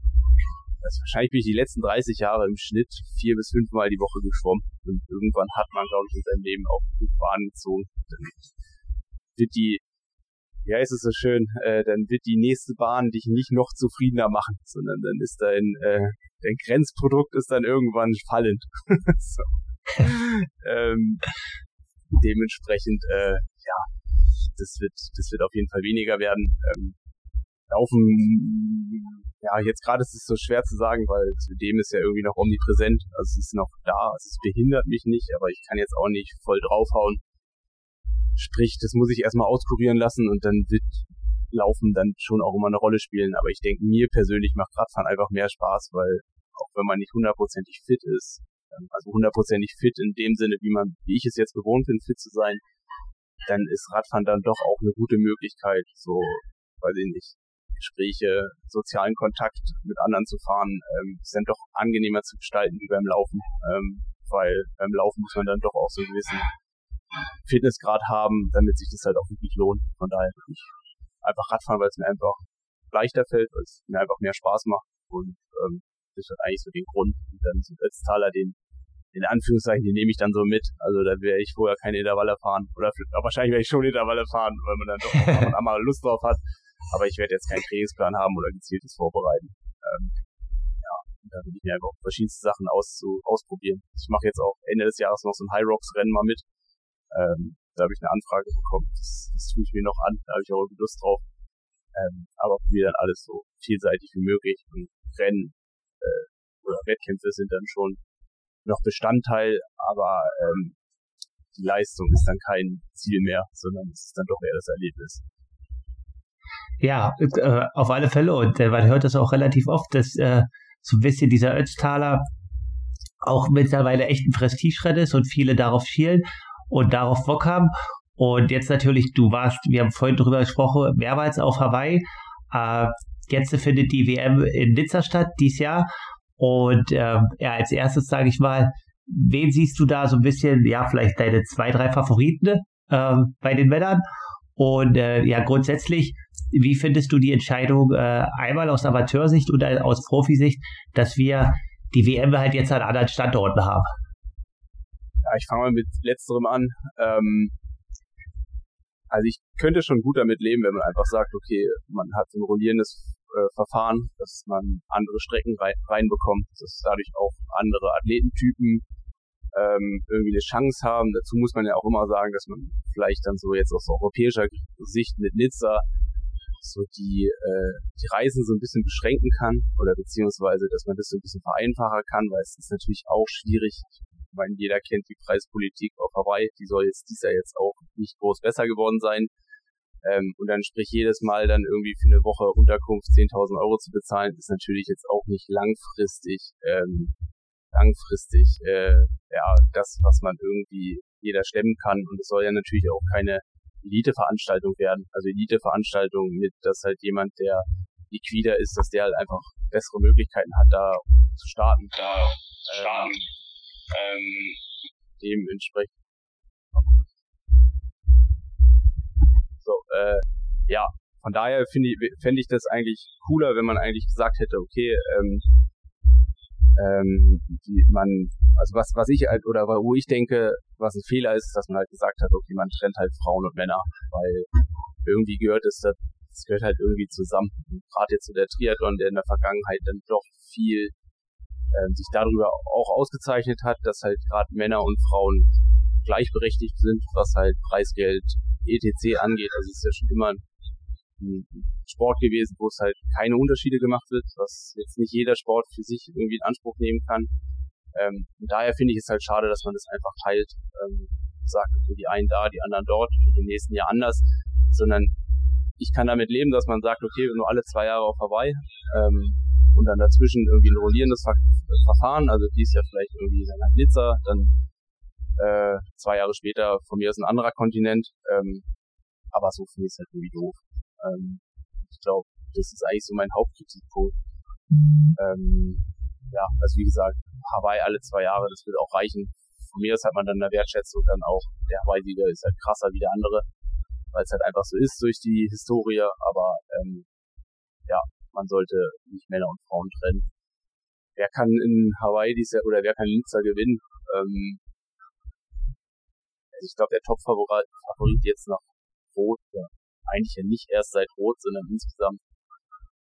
also wahrscheinlich bin ich die letzten 30 Jahre im Schnitt vier bis fünfmal die Woche geschwommen. Und irgendwann hat man, glaube ich, in seinem Leben auch gut Bahn gezogen. Dann wird die, ja, ist es so schön, äh, dann wird die nächste Bahn dich nicht noch zufriedener machen, sondern dann ist dein, äh, dein Grenzprodukt ist dann irgendwann fallend. so. ähm, dementsprechend, äh, ja, das wird, das wird auf jeden Fall weniger werden. Ähm, Laufen, ja, jetzt gerade ist es so schwer zu sagen, weil zudem ist ja irgendwie noch omnipräsent. Also es ist noch da, also es behindert mich nicht, aber ich kann jetzt auch nicht voll draufhauen. Sprich, das muss ich erstmal auskurieren lassen und dann wird Laufen dann schon auch immer eine Rolle spielen. Aber ich denke, mir persönlich macht Radfahren einfach mehr Spaß, weil auch wenn man nicht hundertprozentig fit ist, ähm, also hundertprozentig fit in dem Sinne, wie man, wie ich es jetzt gewohnt bin, fit zu sein, dann ist Radfahren dann doch auch eine gute Möglichkeit, so, weiß ich nicht, Gespräche, sozialen Kontakt mit anderen zu fahren, ähm, ist dann doch angenehmer zu gestalten wie beim Laufen, ähm, weil beim Laufen muss man dann doch auch so einen gewissen Fitnessgrad haben, damit sich das halt auch wirklich lohnt. Von daher würde ich einfach Radfahren, weil es mir einfach leichter fällt, weil es mir einfach mehr Spaß macht und ähm, das ist eigentlich so den Grund. Und dann so Ötztaler, den in Anführungszeichen, die nehme ich dann so mit. Also da wäre ich vorher keine Intervalle fahren. Oder wahrscheinlich werde ich schon Intervalle fahren, weil man dann doch auch einmal Lust drauf hat. Aber ich werde jetzt keinen Trainingsplan haben oder gezieltes vorbereiten. Ähm, ja, da will ich mir einfach verschiedenste Sachen aus, ausprobieren. Ich mache jetzt auch Ende des Jahres noch so ein High Rocks Rennen mal mit. Ähm, da habe ich eine Anfrage bekommen. Das, das tue ich mir noch an. Da habe ich auch irgendwie Lust drauf. Ähm, aber probiere dann alles so vielseitig wie möglich. Und Rennen äh, oder Wettkämpfe sind dann schon noch Bestandteil, aber ähm, die Leistung ist dann kein Ziel mehr, sondern es ist dann doch eher das Erlebnis. Ja, äh, auf alle Fälle. Und äh, man hört das auch relativ oft, dass äh, so ein bisschen dieser Ötztaler auch mittlerweile echt ein Prestigeschritt ist und viele darauf schielen und darauf Bock haben. Und jetzt natürlich, du warst, wir haben vorhin drüber gesprochen, mehrmals auf Hawaii. Äh, jetzt findet die WM in Nizza statt, dieses Jahr. Und äh, ja, als erstes sage ich mal, wen siehst du da so ein bisschen, ja, vielleicht deine zwei, drei Favoriten äh, bei den Männern? Und äh, ja, grundsätzlich, wie findest du die Entscheidung äh, einmal aus Amateursicht und aus Profisicht, dass wir die WM halt jetzt an anderen Standorten haben? Ja, ich fange mal mit letzterem an. Ähm, also ich könnte schon gut damit leben, wenn man einfach sagt, okay, man hat ein rollierendes äh, Verfahren, dass man andere Strecken rein, reinbekommt, dass dadurch auch andere Athletentypen ähm, irgendwie eine Chance haben. Dazu muss man ja auch immer sagen, dass man vielleicht dann so jetzt aus europäischer Sicht mit Nizza so die, äh, die Reisen so ein bisschen beschränken kann oder beziehungsweise, dass man das so ein bisschen vereinfachen kann, weil es ist natürlich auch schwierig. Ich meine, jeder kennt die Preispolitik auf Hawaii, die soll jetzt dies Jahr jetzt auch nicht groß besser geworden sein. Ähm, und dann sprich jedes Mal dann irgendwie für eine Woche Unterkunft 10.000 Euro zu bezahlen, ist natürlich jetzt auch nicht langfristig, ähm, langfristig, äh, ja, das, was man irgendwie jeder stemmen kann. Und es soll ja natürlich auch keine Elite-Veranstaltung werden. Also Elite-Veranstaltung mit, dass halt jemand, der liquider ist, dass der halt einfach bessere Möglichkeiten hat, da zu starten. Da starten. Ähm, dementsprechend So, äh, ja, von daher finde ich, fände ich das eigentlich cooler, wenn man eigentlich gesagt hätte, okay, ähm, ähm, die, man, also was, was ich halt, oder wo ich denke, was ein Fehler ist, dass man halt gesagt hat, okay, man trennt halt Frauen und Männer, weil irgendwie gehört es, das, das gehört halt irgendwie zusammen. Gerade jetzt so der Triathlon, der in der Vergangenheit dann doch viel ähm, sich darüber auch ausgezeichnet hat, dass halt gerade Männer und Frauen gleichberechtigt sind, was halt Preisgeld, ETC angeht. Also es ist ja schon immer ein, Sport gewesen, wo es halt keine Unterschiede gemacht wird, was jetzt nicht jeder Sport für sich irgendwie in Anspruch nehmen kann. Ähm, und daher finde ich es halt schade, dass man das einfach teilt, ähm, sagt, okay, die einen da, die anderen dort, im nächsten Jahr anders, sondern ich kann damit leben, dass man sagt, okay, nur alle zwei Jahre auf Hawaii ähm, und dann dazwischen irgendwie ein rollierendes Verfahren, also dies ja vielleicht irgendwie dann nach Nizza, dann äh, zwei Jahre später von mir aus ein anderer Kontinent. Ähm, aber so finde ich es halt irgendwie doof. Ähm, ich glaube, das ist eigentlich so mein Hauptkritikpunkt. Ähm, ja, also wie gesagt, Hawaii alle zwei Jahre, das wird auch reichen. Von mir aus hat man dann eine Wertschätzung dann auch, der Hawaii-Sieger ist halt krasser wie der andere, weil es halt einfach so ist durch die Historie, aber ähm, ja, man sollte nicht Männer und Frauen trennen. Wer kann in Hawaii diese, oder wer kann Nizza gewinnen? Ähm, also ich glaube, der Top-Favorit jetzt nach Rot, ja, eigentlich ja nicht erst seit Rot, sondern insgesamt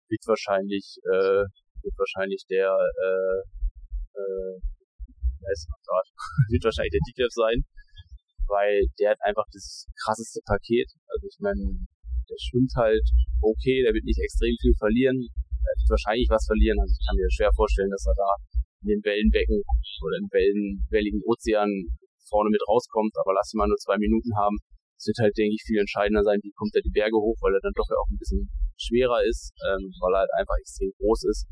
wird wahrscheinlich, äh, wird wahrscheinlich der, äh, äh, weiß gerade, wird wahrscheinlich der Dieter sein, weil der hat einfach das krasseste Paket. Also ich meine, der schwimmt halt okay, der wird nicht extrem viel verlieren, er wird wahrscheinlich was verlieren, also ich kann mir schwer vorstellen, dass er da in den Wellenbecken oder im Wellen, welligen Ozean vorne mit rauskommt, aber lass ihn mal nur zwei Minuten haben. Es wird halt, denke ich, viel entscheidender sein, wie kommt er die Berge hoch, weil er dann doch ja auch ein bisschen schwerer ist, ähm, weil er halt einfach extrem groß ist.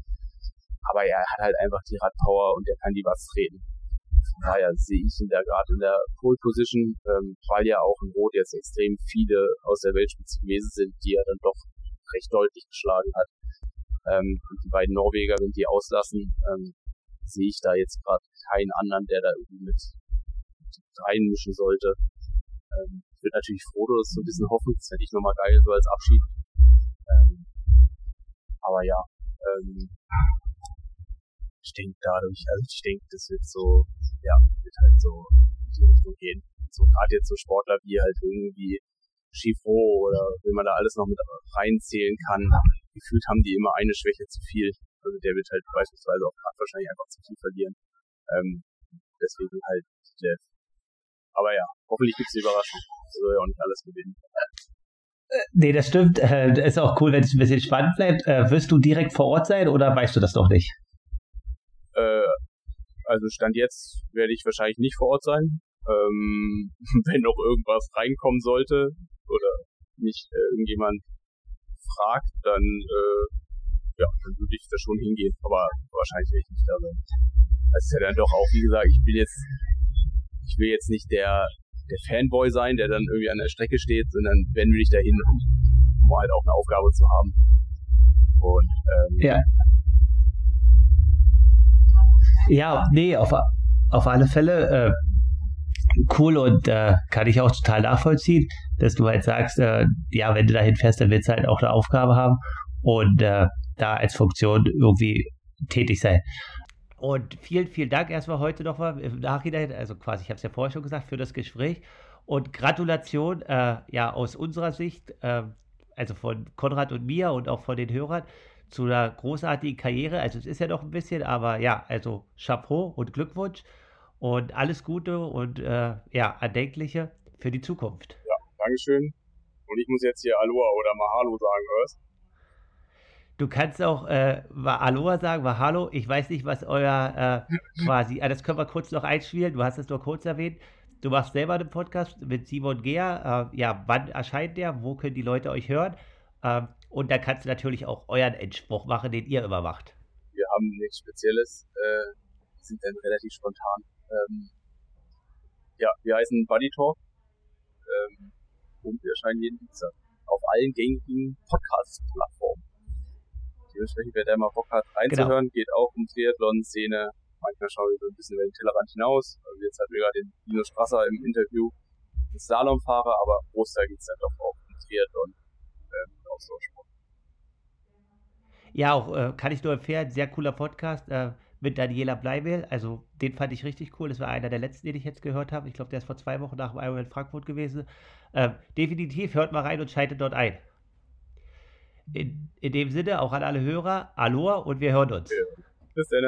Aber er hat halt einfach die Radpower und er kann die was treten. Von daher sehe ich ihn da gerade in der Pole Position, ähm, weil ja auch in Rot jetzt extrem viele aus der Weltspitze gewesen sind, die er dann doch recht deutlich geschlagen hat. Ähm, und die beiden Norweger, wenn die auslassen, ähm, sehe ich da jetzt gerade keinen anderen, der da irgendwie mit, reinmischen sollte. Ähm, ich würde natürlich Frodo das so ein bisschen hoffen, das hätte ich nochmal geil so als Abschied. Ähm, aber ja, ähm, ich denke dadurch, also ich denke, das wird so, ja, wird halt so in die Richtung gehen. So gerade jetzt so Sportler wie halt irgendwie Schifro oder wenn man da alles noch mit reinzählen kann, gefühlt haben die immer eine Schwäche zu viel. Also der wird halt beispielsweise auf Rad wahrscheinlich einfach zu viel verlieren. Ähm, deswegen halt der. Aber ja, hoffentlich gibt's eine Überraschung. Soll ja auch nicht alles gewinnen. Nee, das stimmt. Äh, ist auch cool, wenn es ein bisschen spannend bleibt. Äh, wirst du direkt vor Ort sein oder weißt du das noch nicht? Äh, also Stand jetzt werde ich wahrscheinlich nicht vor Ort sein. Ähm, wenn noch irgendwas reinkommen sollte oder mich äh, irgendjemand fragt, dann äh, ja, dann würde ich da schon hingehen, aber wahrscheinlich werde ich nicht da sein. Das ist ja dann doch auch, wie gesagt, ich bin jetzt, ich will jetzt nicht der, der Fanboy sein, der dann irgendwie an der Strecke steht, sondern wenn will ich da hin, um halt auch eine Aufgabe zu haben. Und ähm, ja. Ja, nee, auf, auf alle Fälle äh, cool und äh, kann ich auch total nachvollziehen, dass du halt sagst, äh, ja, wenn du dahin fährst, dann willst du halt auch eine Aufgabe haben und äh, da als Funktion irgendwie tätig sein. Und vielen, vielen Dank erstmal heute nochmal im Nachhinein, also quasi, ich habe es ja vorher schon gesagt, für das Gespräch. Und Gratulation, äh, ja, aus unserer Sicht, äh, also von Konrad und mir und auch von den Hörern, zu einer großartigen Karriere. Also es ist ja noch ein bisschen, aber ja, also Chapeau und Glückwunsch und alles Gute und äh, ja, Erdenkliche für die Zukunft. Ja, Dankeschön. Und ich muss jetzt hier Aloha oder Mahalo sagen, was? Du kannst auch äh, Aloha sagen, Mahalo. Ich weiß nicht, was euer äh, quasi, ah, das können wir kurz noch einspielen. Du hast es nur kurz erwähnt. Du machst selber einen Podcast mit Simon Gehr. Äh, ja, wann erscheint der? Wo können die Leute euch hören? Ähm, und da kannst du natürlich auch euren Endspruch machen, den ihr immer macht. Wir haben nichts Spezielles, äh, sind dann relativ spontan. Ähm, ja, wir heißen Buddy Talk ähm, und wir erscheinen jeden Dienstag auf allen gängigen Podcast-Plattformen. Dementsprechend, wer da mal Bock hat reinzuhören, genau. geht auch um Triathlon-Szene. Manchmal schauen wir so ein bisschen über den Tellerrand hinaus. Also jetzt hatten wir gerade den Linus Strasser im Interview, den Slalomfahrer, aber Großteil geht es dann doch auch um Triathlon ähm. Ja, auch äh, kann ich nur empfehlen, sehr cooler Podcast äh, mit Daniela Bleimehl. Also den fand ich richtig cool. Das war einer der letzten, den ich jetzt gehört habe. Ich glaube, der ist vor zwei Wochen nach dem Ironman Frankfurt gewesen. Äh, definitiv hört mal rein und schaltet dort ein. In, in dem Sinne auch an alle Hörer, Aloha und wir hören uns. Bis dann.